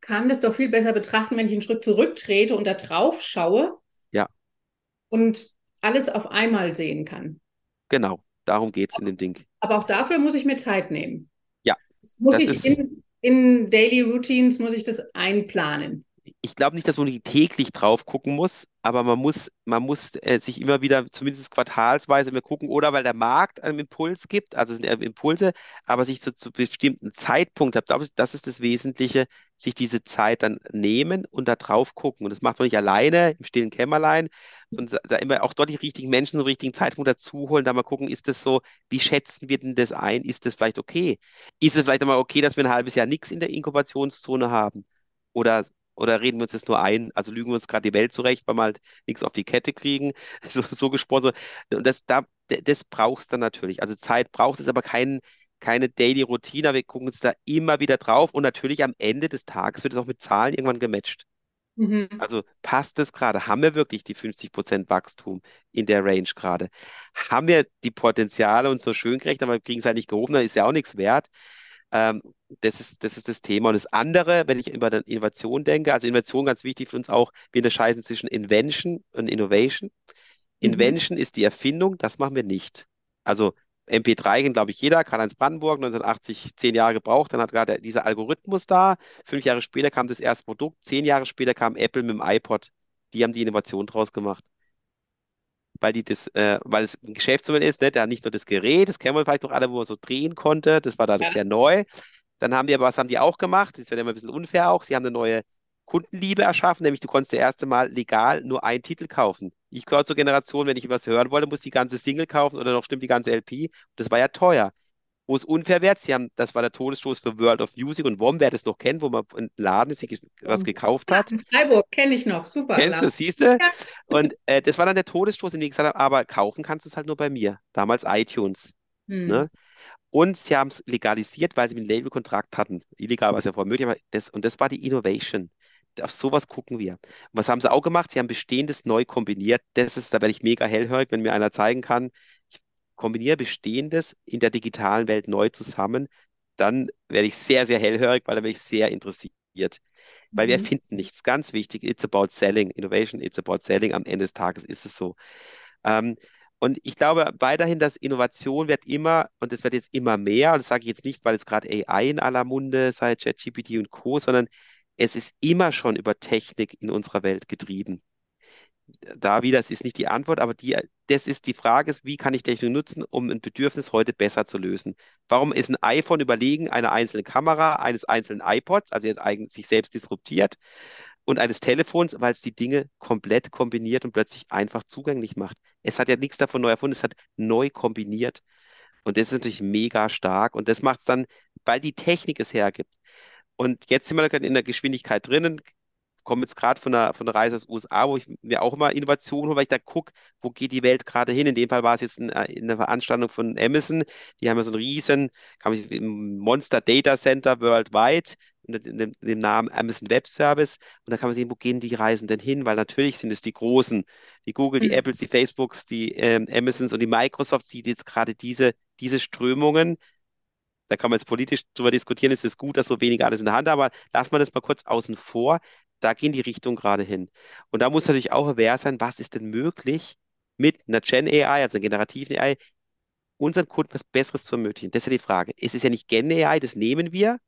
kann das doch viel besser betrachten, wenn ich einen Schritt zurücktrete und da drauf schaue. Ja. Und alles auf einmal sehen kann. Genau, darum geht es in dem Ding. Aber auch dafür muss ich mir Zeit nehmen. Ja. Das muss das ich in, in Daily Routines muss ich das einplanen ich glaube nicht, dass man täglich drauf gucken muss, aber man muss, man muss äh, sich immer wieder, zumindest quartalsweise, mehr gucken, oder weil der Markt einen Impuls gibt, also sind Impulse, aber sich so zu bestimmten Zeitpunkt, ich glaube, das ist das Wesentliche, sich diese Zeit dann nehmen und da drauf gucken. Und das macht man nicht alleine im stillen Kämmerlein, sondern da immer auch dort die richtigen Menschen zum richtigen Zeitpunkt dazu holen, da mal gucken, ist das so, wie schätzen wir denn das ein? Ist das vielleicht okay? Ist es vielleicht einmal okay, dass wir ein halbes Jahr nichts in der Inkubationszone haben? Oder oder reden wir uns das nur ein? Also lügen wir uns gerade die Welt zurecht, weil wir halt nichts auf die Kette kriegen, so, so gesprochen. Und das, da, das brauchst du dann natürlich. Also Zeit brauchst du, aber kein, keine Daily Routine. Wir gucken uns da immer wieder drauf und natürlich am Ende des Tages wird es auch mit Zahlen irgendwann gematcht. Mhm. Also passt es gerade? Haben wir wirklich die 50% Wachstum in der Range gerade? Haben wir die Potenziale uns so schön gerechnet, aber wir kriegen es halt nicht gehoben, dann ist ja auch nichts wert. Ähm, das ist, das ist das Thema. Und das andere, wenn ich über Innovation denke, also Innovation ganz wichtig für uns auch, wir unterscheiden zwischen Invention und Innovation. Mhm. Invention ist die Erfindung, das machen wir nicht. Also MP3 kennt, glaube ich, jeder. Karl-Heinz Brandenburg, 1980, zehn Jahre gebraucht. Dann hat gerade dieser Algorithmus da. Fünf Jahre später kam das erste Produkt. Zehn Jahre später kam Apple mit dem iPod. Die haben die Innovation draus gemacht. Weil, die das, äh, weil es ein Geschäftsmodell ist, ne? Der hat nicht nur das Gerät, das kennen wir vielleicht doch alle, wo man so drehen konnte. Das war da ja. sehr neu. Dann haben die aber, was haben die auch gemacht? Das wäre immer ein bisschen unfair auch. Sie haben eine neue Kundenliebe erschaffen, nämlich du konntest das erste Mal legal nur einen Titel kaufen. Ich gehöre zur Generation, wenn ich was hören wollte, muss ich die ganze Single kaufen oder noch stimmt die ganze LP. Das war ja teuer. Wo es unfair wird, sie haben, das war der Todesstoß für World of Music und WOM, wer das noch kennt, wo man im Laden ist, was gekauft hat. in Freiburg kenne ich noch, super. Kennst du, siehst du? Ja. Und äh, das war dann der Todesstoß, in dem ich gesagt habe, aber kaufen kannst du es halt nur bei mir. Damals iTunes. Hm. Ne? Und sie haben es legalisiert, weil sie einen Labelkontrakt hatten. Illegal war es ja vorher möglich, aber das, und das war die Innovation auf sowas gucken wir. Und was haben sie auch gemacht? Sie haben Bestehendes neu kombiniert. Das ist, da werde ich mega hellhörig, wenn mir einer zeigen kann, kombiniere Bestehendes in der digitalen Welt neu zusammen, dann werde ich sehr, sehr hellhörig, weil da bin ich sehr interessiert. Weil mhm. wir finden nichts. Ganz wichtig, it's about selling. Innovation, it's about selling. Am Ende des Tages ist es so. Ähm, und ich glaube weiterhin, dass Innovation wird immer, und es wird jetzt immer mehr, und das sage ich jetzt nicht, weil es gerade AI in aller Munde sei, ChatGPT und Co., sondern es ist immer schon über Technik in unserer Welt getrieben. Da wieder, das ist nicht die Antwort, aber die, das ist die Frage, wie kann ich Technik nutzen, um ein Bedürfnis heute besser zu lösen? Warum ist ein iPhone überlegen einer einzelnen Kamera, eines einzelnen iPods, also jetzt sich selbst disruptiert, und eines Telefons, weil es die Dinge komplett kombiniert und plötzlich einfach zugänglich macht. Es hat ja nichts davon neu erfunden, es hat neu kombiniert. Und das ist natürlich mega stark und das macht es dann, weil die Technik es hergibt. Und jetzt sind wir in der Geschwindigkeit drinnen, komme jetzt gerade von einer, von einer Reise aus den USA, wo ich mir auch immer Innovationen hole, weil ich da gucke, wo geht die Welt gerade hin. In dem Fall war es jetzt in, äh, in einer Veranstaltung von Amazon. Die haben ja so einen riesen Monster Data Center worldwide unter dem, dem, Namen Amazon Web Service. Und da kann man sehen, wo gehen die Reisen denn hin? Weil natürlich sind es die Großen, die Google, die mhm. Apples, die Facebooks, die ähm, Amazons und die Microsofts, die jetzt gerade diese, diese Strömungen da kann man jetzt politisch drüber diskutieren, ist es gut, dass so weniger alles in der Hand haben, aber lass mal das mal kurz außen vor. Da gehen die Richtungen gerade hin. Und da muss natürlich auch aware sein, was ist denn möglich mit einer Gen AI, also einer generativen AI, unseren Kunden was Besseres zu ermöglichen. Das ist ja die Frage. Es ist ja nicht Gen AI, das nehmen wir,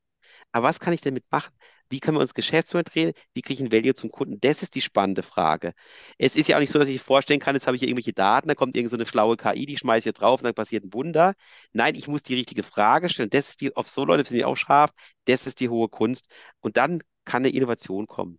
aber was kann ich damit machen? Wie können wir uns Geschäftsmodell drehen? Wie kriege ich ein Value zum Kunden? Das ist die spannende Frage. Es ist ja auch nicht so, dass ich vorstellen kann, jetzt habe ich hier irgendwelche Daten, da kommt irgendeine so schlaue KI, die schmeiße ich hier drauf und dann passiert ein Wunder. Nein, ich muss die richtige Frage stellen. Das ist die, auf so Leute sind die auch scharf. Das ist die hohe Kunst. Und dann kann eine Innovation kommen.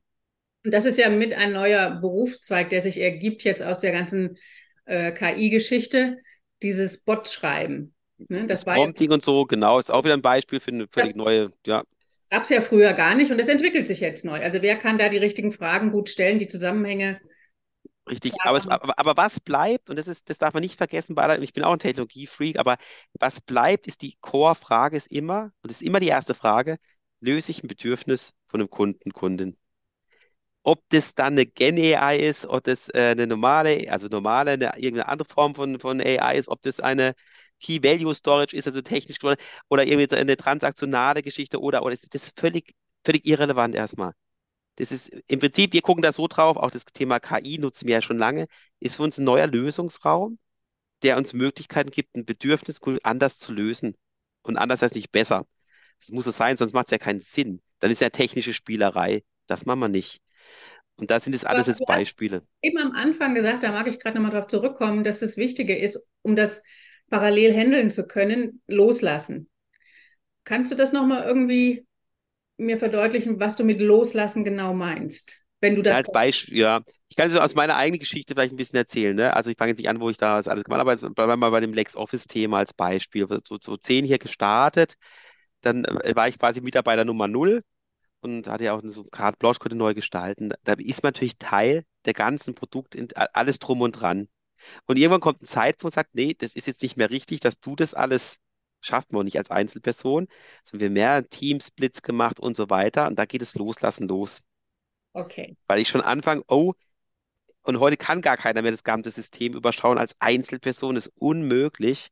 Und das ist ja mit ein neuer Berufszweig, der sich ergibt jetzt aus der ganzen äh, KI-Geschichte, dieses Bot-Schreiben. Ne? Das, das Prompting und so, genau, ist auch wieder ein Beispiel für eine völlig neue, ja, Gab es ja früher gar nicht und das entwickelt sich jetzt neu. Also wer kann da die richtigen Fragen gut stellen, die Zusammenhänge Richtig, aber, es, aber, aber, was bleibt, und das ist, das darf man nicht vergessen, ich bin auch ein Technologiefreak, aber was bleibt, ist die Core-Frage, ist immer, und das ist immer die erste Frage, löse ich ein Bedürfnis von einem Kunden, Kundin? Ob das dann eine Gen-AI ist, ob das äh, eine normale, also normale, eine, irgendeine andere Form von, von AI ist, ob das eine Key Value Storage ist, also technisch oder irgendwie eine transaktionale Geschichte oder, oder ist das völlig, völlig irrelevant erstmal. Das ist im Prinzip, wir gucken da so drauf, auch das Thema KI nutzen wir ja schon lange, ist für uns ein neuer Lösungsraum, der uns Möglichkeiten gibt, ein Bedürfnis anders zu lösen. Und anders heißt nicht besser. Das muss so sein, sonst macht es ja keinen Sinn. Dann ist ja technische Spielerei. Das machen wir nicht. Und da sind es alles jetzt Beispiele. Eben am Anfang gesagt, da mag ich gerade nochmal darauf zurückkommen, dass das Wichtige ist, um das parallel handeln zu können, loslassen. Kannst du das nochmal irgendwie mir verdeutlichen, was du mit loslassen genau meinst? Wenn du das als Beispiel, ja. Ich kann es aus meiner eigenen Geschichte vielleicht ein bisschen erzählen. Ne? Also ich fange jetzt nicht an, wo ich da das alles gemacht habe, aber bleiben wir mal bei dem LexOffice-Thema als Beispiel. So, so zehn hier gestartet, dann äh, war ich quasi Mitarbeiter Nummer null und hatte ja auch so Carte Blanche, konnte neu gestalten. Da ist man natürlich Teil der ganzen Produkte, alles drum und dran. Und irgendwann kommt ein Zeitpunkt, wo man sagt, nee, das ist jetzt nicht mehr richtig, dass du das alles schafft man nicht als Einzelperson, sondern wir haben mehr Teamsplits gemacht und so weiter. Und da geht es loslassen los. Okay. Weil ich schon anfange, oh, und heute kann gar keiner mehr das ganze System überschauen als Einzelperson, das ist unmöglich.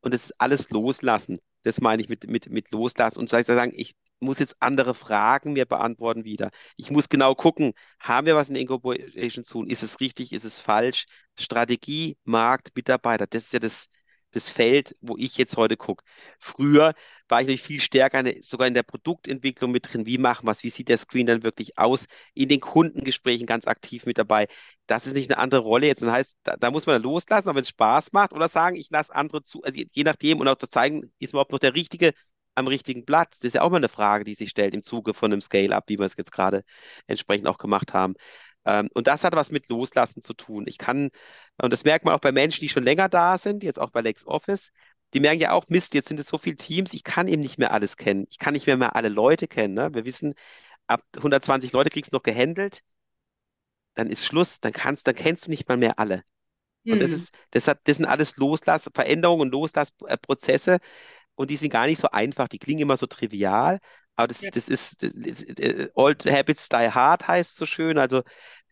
Und das ist alles loslassen. Das meine ich mit, mit, mit loslassen. Und vielleicht sagen, ich muss jetzt andere Fragen mir beantworten wieder. Ich muss genau gucken, haben wir was in Incorporation zu tun? Ist es richtig? Ist es falsch? Strategie, Markt, Mitarbeiter, das ist ja das, das Feld, wo ich jetzt heute gucke. Früher war ich natürlich viel stärker in, sogar in der Produktentwicklung mit drin. Wie machen wir es? Wie sieht der Screen dann wirklich aus? In den Kundengesprächen ganz aktiv mit dabei. Das ist nicht eine andere Rolle jetzt. Das heißt, da, da muss man loslassen, aber wenn es Spaß macht oder sagen, ich lasse andere zu, also je nachdem und auch zu zeigen, ist man überhaupt noch der Richtige am richtigen Platz? Das ist ja auch mal eine Frage, die sich stellt im Zuge von einem Scale-Up, wie wir es jetzt gerade entsprechend auch gemacht haben. Ähm, und das hat was mit Loslassen zu tun. Ich kann, und das merkt man auch bei Menschen, die schon länger da sind, jetzt auch bei LexOffice, die merken ja auch, Mist, jetzt sind es so viele Teams, ich kann eben nicht mehr alles kennen. Ich kann nicht mehr, mehr alle Leute kennen. Ne? Wir wissen, ab 120 Leute kriegst du noch gehandelt, dann ist Schluss, dann kannst, dann kennst du nicht mal mehr alle. Und das Hm. ist, das hat, das sind alles Loslass, Veränderungen und Loslassprozesse. Und die sind gar nicht so einfach. Die klingen immer so trivial, aber das, Ja. das ist, das, das, äh, Old Habits Die Hard heißt so schön. Also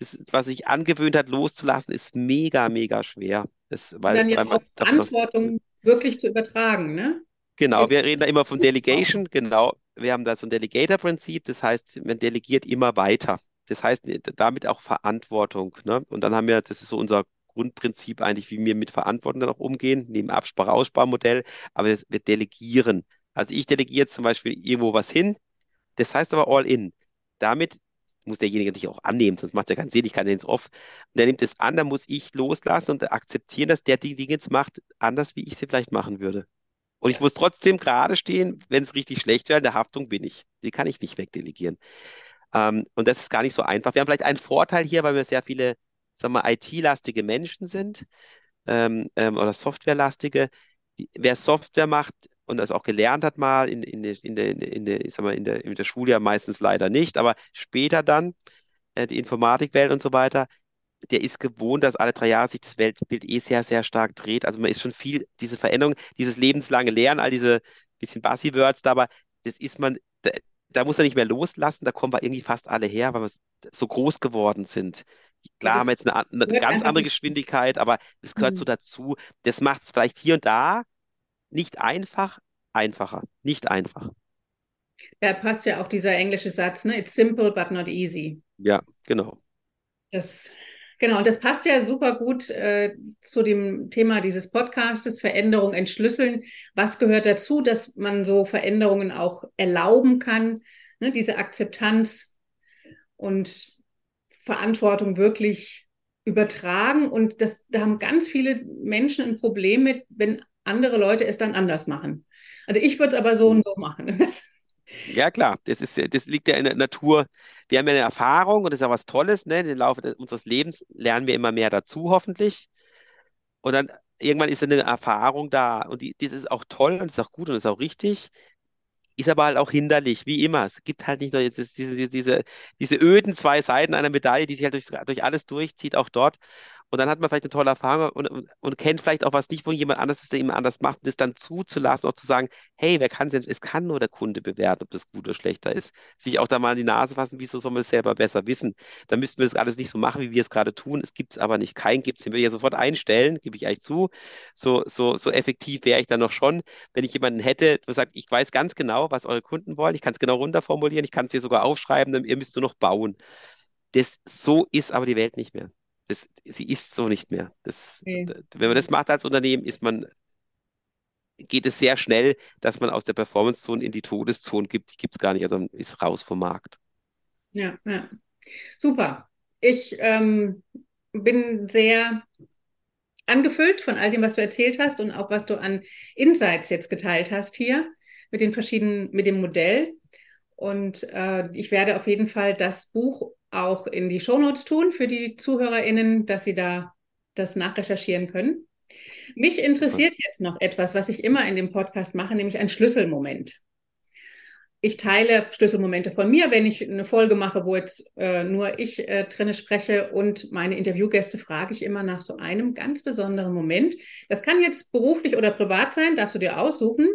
das, was sich angewöhnt hat, loszulassen, ist mega, mega schwer. Das, Und weil, dann weil jetzt man auch Verantwortung wirklich zu übertragen, ne? genau, wir reden da immer von. Delegation, genau. Wir haben da so ein Delegator-Prinzip, das heißt, man delegiert immer weiter. Das heißt, damit auch Verantwortung. Ne? Und dann haben wir, das ist so unser Grundprinzip eigentlich, wie wir mit Verantwortung dann auch umgehen, neben Absprache-Aussparmodell, aber wir, wir delegieren. Also ich delegiere jetzt zum Beispiel irgendwo was hin, das heißt aber all in. Damit muss derjenige natürlich auch annehmen, sonst macht es ja keinen Sinn, ich kann den ins Off. Und der nimmt es an, dann muss ich loslassen und akzeptieren, dass der die Dinge jetzt macht, anders wie ich sie vielleicht machen würde. Und ich muss trotzdem gerade stehen, wenn es richtig schlecht wäre, in der Haftung bin ich. Die kann ich nicht wegdelegieren. Ähm, und das ist gar nicht so einfach. Wir haben vielleicht einen Vorteil hier, weil wir sehr viele, sagen wir, IT-lastige Menschen sind ähm, ähm, oder Softwarelastige. Wer Software macht und das auch gelernt hat mal in, in, der- in, der, in, der, ich sag mal, in, der, in der Schule ja meistens leider nicht, aber später dann äh, die Informatikwelt und so weiter, der ist gewohnt, dass alle drei Jahre sich das Weltbild eh sehr, sehr stark dreht. Also man ist schon viel, diese Veränderung, dieses lebenslange Lernen, all diese bisschen Buzzwords da, aber das ist man, da, da muss man nicht mehr loslassen, da kommen wir irgendwie fast alle her, weil wir so groß geworden sind. Klar das haben wir jetzt eine, eine ganz andere. Geschwindigkeit, aber es gehört so Hm. dazu. Das macht es vielleicht hier und da nicht einfach, einfacher. Nicht einfach. Da passt ja auch dieser englische Satz, ne? It's simple but not easy. Ja, genau. Das, genau, und das passt ja super gut äh, zu dem Thema dieses Podcastes, Veränderung entschlüsseln. Was gehört dazu, dass man so Veränderungen auch erlauben kann, ne? Diese Akzeptanz und Verantwortung wirklich übertragen. Und das, da haben ganz viele Menschen ein Problem mit, wenn andere Leute es dann anders machen. Also ich würde es aber so und so machen. Ja, klar, das ist, das liegt ja in der Natur. Wir haben ja eine Erfahrung und das ist ja was Tolles, ne? Im Laufe unseres Lebens lernen wir immer mehr dazu, hoffentlich. Und dann irgendwann ist eine Erfahrung da und die, das ist auch toll und ist auch gut und ist auch richtig. Ist aber halt auch hinderlich, wie immer. Es gibt halt nicht nur diese, diese, diese öden zwei Seiten einer Medaille, die sich halt durch, durch alles durchzieht, auch dort. Und dann hat man vielleicht eine tolle Erfahrung und, und, und kennt vielleicht auch was nicht, wo jemand anders es eben anders macht, das dann zuzulassen, auch zu sagen, hey, wer kann denn, es kann nur der Kunde bewerten, ob das gut oder schlechter ist. Sich auch da mal in die Nase fassen, wieso soll man es selber besser wissen? Dann müssten wir das alles nicht so machen, wie wir es gerade tun. Es gibt es aber nicht. Keinen gibt es. Den würde ich ja sofort einstellen, gebe ich eigentlich zu. So, so, so effektiv wäre ich dann noch schon, wenn ich jemanden hätte, der sagt, ich weiß ganz genau, was eure Kunden wollen. Ich kann es genau runterformulieren. Ich kann es hier sogar aufschreiben, ihr müsst nur noch bauen. Das, so ist aber die Welt nicht mehr. Das, sie ist so nicht mehr. Das, Nee. wenn man das macht als Unternehmen, ist man, geht es sehr schnell, dass man aus der Performance-Zone in die Todeszone gibt. Die gibt es gar nicht, also man ist raus vom Markt. Ja, ja. Super. Ich ähm, bin sehr angefüllt von all dem, was du erzählt hast und auch was du an Insights jetzt geteilt hast hier mit den verschiedenen, mit dem Modell. Und äh, ich werde auf jeden Fall das Buch auch in die Shownotes tun für die ZuhörerInnen, dass sie da das nachrecherchieren können. Mich interessiert jetzt noch etwas, was ich immer in dem Podcast mache, nämlich ein Schlüsselmoment. Ich teile Schlüsselmomente von mir, wenn ich eine Folge mache, wo jetzt äh, nur ich äh, drinne spreche und meine Interviewgäste frage ich immer nach so einem ganz besonderen Moment. Das kann jetzt beruflich oder privat sein, darfst du dir aussuchen,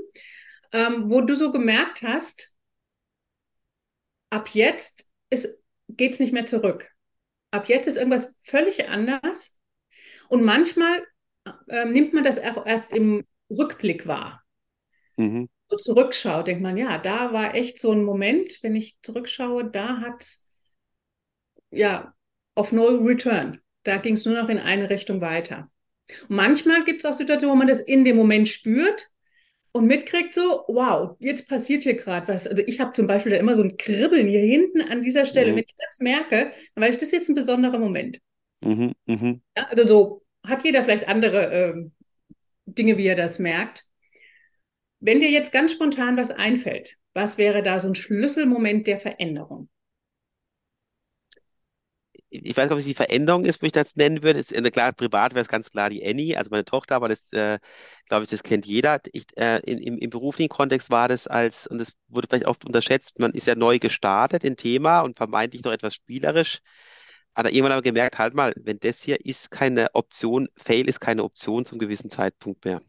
ähm, wo du so gemerkt hast, ab jetzt geht es nicht mehr zurück. Ab jetzt ist irgendwas völlig anders. Und manchmal äh, nimmt man das auch erst im Rückblick wahr. Mhm. So zurückschaut, denkt man, ja, da war echt so ein Moment, wenn ich zurückschaue, da hat es ja auf No Return. Da ging es nur noch in eine Richtung weiter. Und manchmal gibt es auch Situationen, wo man das in dem Moment spürt und mitkriegt so, wow, jetzt passiert hier gerade was. Also ich habe zum Beispiel da immer so ein Kribbeln hier hinten an dieser Stelle. Mhm. Wenn ich das merke, dann weiß ich, das ist jetzt ein besonderer Moment. Mhm, mh. ja, also so hat jeder vielleicht andere äh, Dinge, wie er das merkt. Wenn dir jetzt ganz spontan was einfällt, was wäre da so ein Schlüsselmoment der Veränderung? Ich weiß nicht, ob es die Veränderung ist, wo ich das nennen würde. Ist, klar, privat wäre es ganz klar die Annie, also meine Tochter, aber das, äh, glaube ich, das kennt jeder. Ich, äh, in, im, Im beruflichen Kontext war das als, und das wurde vielleicht oft unterschätzt, man ist ja neu gestartet in Thema und vermeintlich noch etwas spielerisch. Aber irgendwann haben wir gemerkt, halt mal, wenn das hier ist keine Option, Fail ist keine Option zum gewissen Zeitpunkt mehr.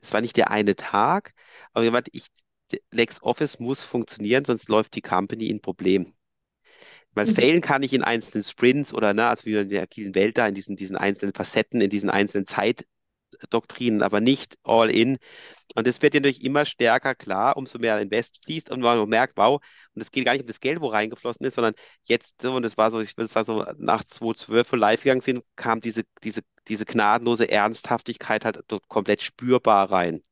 Das war nicht der eine Tag, aber ich, LexOffice muss funktionieren, sonst läuft die Company in Problem. Weil mhm. failen kann ich in einzelnen Sprints oder, ne, also wie in der agilen Welt da, in diesen, diesen einzelnen Facetten, in diesen einzelnen Zeitdoktrinen, aber nicht all in. Und das wird ja natürlich immer stärker klar, umso mehr Invest fließt und man merkt, wow, und es geht gar nicht um das Geld, wo reingeflossen ist, sondern jetzt, und das war so, ich würde sagen, so nach 2012, wo live gegangen sind, kam diese, diese, diese gnadenlose Ernsthaftigkeit halt dort komplett spürbar rein.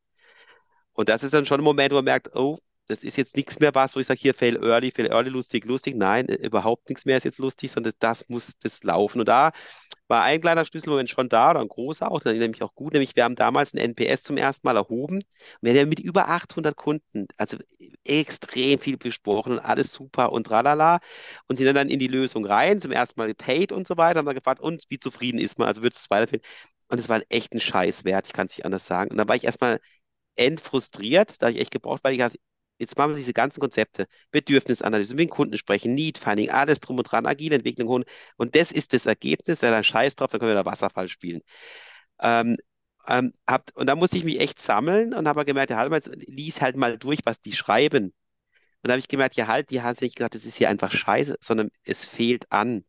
Und das ist dann schon ein Moment, wo man merkt, oh, das ist jetzt nichts mehr was, wo ich sage, hier fail early, fail early, lustig, lustig. Nein, äh, überhaupt nichts mehr ist jetzt lustig, sondern das, das muss das laufen. Und da war ein kleiner Schlüsselmoment schon da oder ein großer auch, den nämlich auch gut, nämlich wir haben damals ein NPS zum ersten Mal erhoben. Wir haben mit über 800 Kunden, also extrem viel besprochen und alles super und tralala und sind dann in die Lösung rein, zum ersten Mal paid und so weiter, haben dann gefragt, und wie zufrieden ist man, also wird es weiterführen. Und es war ein echten Scheißwert, ich kann es nicht anders sagen. Und da war ich erstmal endfrustriert, da habe ich echt gebraucht, weil ich dachte, jetzt machen wir diese ganzen Konzepte, Bedürfnisanalyse, mit den Kunden sprechen, Need Finding, alles drum und dran, agile Entwicklung holen. Und das ist das Ergebnis, ja, dann scheiß drauf, dann können wir da Wasserfall spielen. Ähm, ähm, hab, und da musste ich mich echt sammeln und habe gemerkt, ja, halt mal, lies halt mal durch, was die schreiben. Und da habe ich gemerkt, ja halt, die haben nicht gesagt, das ist hier einfach scheiße, sondern es fehlt an.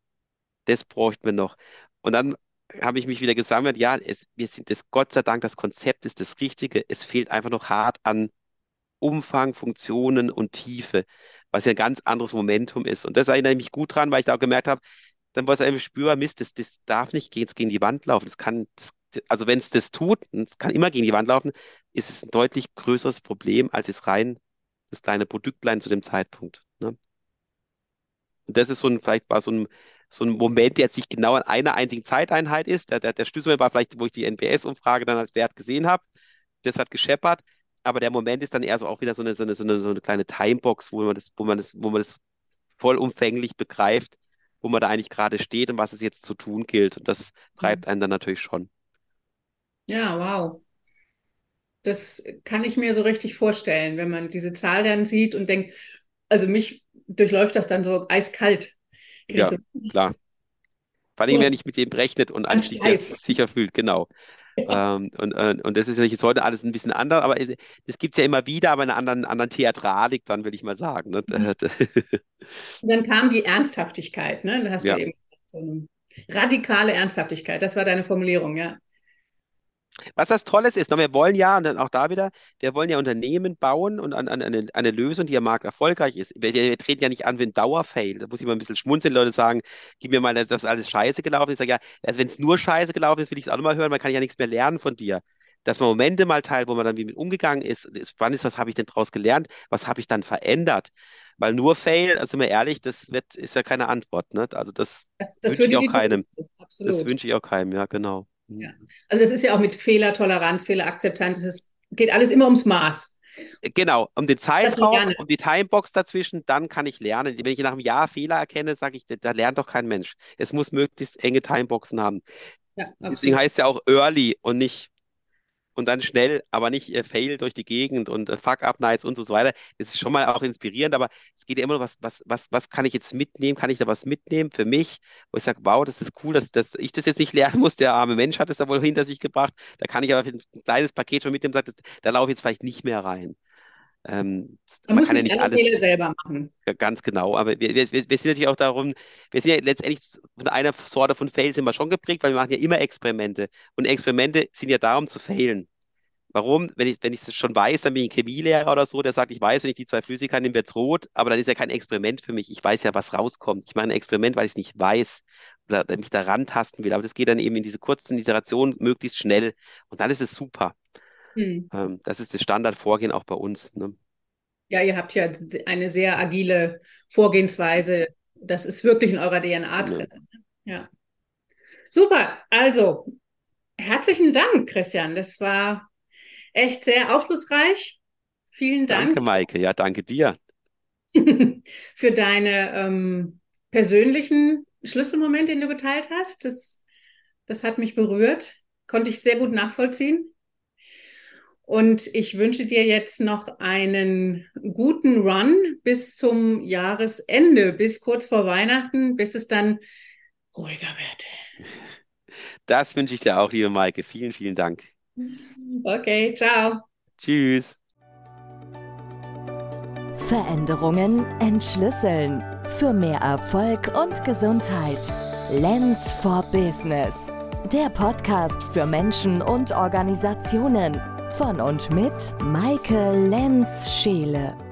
Das bräuchten wir noch. Und dann habe ich mich wieder gesammelt, ja, es, wir sind das, Gott sei Dank, das Konzept ist das Richtige. Es fehlt einfach noch hart an Umfang, Funktionen und Tiefe, was ja ein ganz anderes Momentum ist. Und das erinnere ich mich gut dran, weil ich da auch gemerkt habe, dann war es einfach spürbar, Mist, das, das darf nicht gegen, gegen die Wand laufen. Das kann, das, also wenn es das tut, es kann immer gegen die Wand laufen, ist es ein deutlich größeres Problem, als es rein das kleine Produktlein zu dem Zeitpunkt. Ne? Und das ist so ein, vielleicht war so ein, so ein Moment, der jetzt nicht genau an einer einzigen Zeiteinheit ist. Der, der, der Schlüsselmoment war vielleicht, wo ich die NPS-Umfrage dann als Wert gesehen habe. Das hat gescheppert aber der Moment ist dann eher so auch wieder so eine, so eine, so eine, so eine kleine Timebox, wo man das, wo man das, wo man das vollumfänglich begreift, wo man da eigentlich gerade steht und was es jetzt zu tun gilt. Und das treibt mhm. einen dann natürlich schon. Ja, wow. Das kann ich mir so richtig vorstellen, wenn man diese Zahl dann sieht und denkt, also mich durchläuft das dann so eiskalt. Ja, so, klar. Vor allem, oh. wenn ich mit dem rechnet und sich sicher fühlt, genau. Ähm, und, und, das ist ja jetzt heute alles ein bisschen anders, aber es, das gibt es ja immer wieder, aber in einer anderen, anderen Theatralik, dann will ich mal sagen. Ne? Mhm. dann kam die Ernsthaftigkeit, ne? Da hast ja. du eben so eine radikale Ernsthaftigkeit, das war deine Formulierung, ja. Was das Tolles ist, wir wollen ja, und dann auch da wieder, wir wollen ja Unternehmen bauen und an, an eine, eine, Lösung, die am Markt erfolgreich ist. Wir, wir treten ja nicht an wenn Dauerfail. Da muss ich mal ein bisschen schmunzeln, Leute sagen, gib mir mal, dass alles scheiße gelaufen ist. Ich sage ja, also wenn es nur scheiße gelaufen ist, will ich es auch nochmal hören, man kann ja nichts mehr lernen von dir. Dass man Momente mal teilt, wo man dann wie mit umgegangen ist, ist wann ist, was habe ich denn daraus gelernt, was habe ich dann verändert? Weil nur Fail, also sind wir ehrlich, das wird, ist ja keine Antwort. Ne? Also das, das, das wünsche ich auch keinem. Das wünsche ich auch keinem, ja, genau. Ja. Also das ist ja auch mit Fehlertoleranz, Fehlerakzeptanz, es geht alles immer ums Maß. Genau, um den Zeitraum, um die Timebox dazwischen, dann kann ich lernen. Wenn ich nach einem Jahr Fehler erkenne, sage ich, da lernt doch kein Mensch. Es muss möglichst enge Timeboxen haben. Ja, Deswegen heißt es ja auch Early und nicht und dann schnell, aber nicht äh, Fail durch die Gegend und äh, Fuck-Up-Nights und so weiter. Das ist schon mal auch inspirierend, aber es geht ja immer noch, was, was, was, was kann ich jetzt mitnehmen? Kann ich da was mitnehmen für mich, wo ich sage, wow, das ist cool, dass, dass ich das jetzt nicht lernen muss. Der arme Mensch hat es da wohl hinter sich gebracht. Da kann ich aber ein kleines Paket schon mitnehmen, sagt, da laufe ich jetzt vielleicht nicht mehr rein. Ähm, man, man kann ja nicht alles selber machen. Ganz genau. Aber wir, wir, wir, sind natürlich auch darum, wir sind ja letztendlich von einer Sorte von Fail sind wir schon geprägt, weil wir machen ja immer Experimente. Und Experimente sind ja darum zu failen. Warum? Wenn ich, wenn ich es schon weiß, dann bin ich ein Chemielehrer oder so, der sagt, ich weiß, wenn ich die zwei Flüssigkeiten nehme, wird es rot, aber dann ist ja kein Experiment für mich. Ich weiß ja, was rauskommt. Ich mache ein Experiment, weil ich es nicht weiß oder mich daran tasten will. Aber das geht dann eben in diese kurzen Iterationen möglichst schnell. Und dann ist es super. Hm. Ähm, das ist das Standardvorgehen auch bei uns. Ne? Ja, ihr habt ja eine sehr agile Vorgehensweise. Das ist wirklich in eurer DNA drin. Ja. ja. Super. Also, herzlichen Dank, Christian. Das war echt sehr aufschlussreich. Vielen Dank. Danke, Maike. Ja, danke dir. für deine ähm, persönlichen Schlüsselmomente, den du geteilt hast. Das, das hat mich berührt. Konnte ich sehr gut nachvollziehen. Und ich wünsche dir jetzt noch einen guten Run bis zum Jahresende, bis kurz vor Weihnachten, bis es dann ruhiger wird. Das wünsche ich dir auch, liebe Maike. Vielen, vielen Dank. Okay, ciao. Tschüss. Veränderungen entschlüsseln. Für mehr Erfolg und Gesundheit. Lens for Business. Der Podcast für Menschen und Organisationen. Von und mit Maike Lenz-Scheele.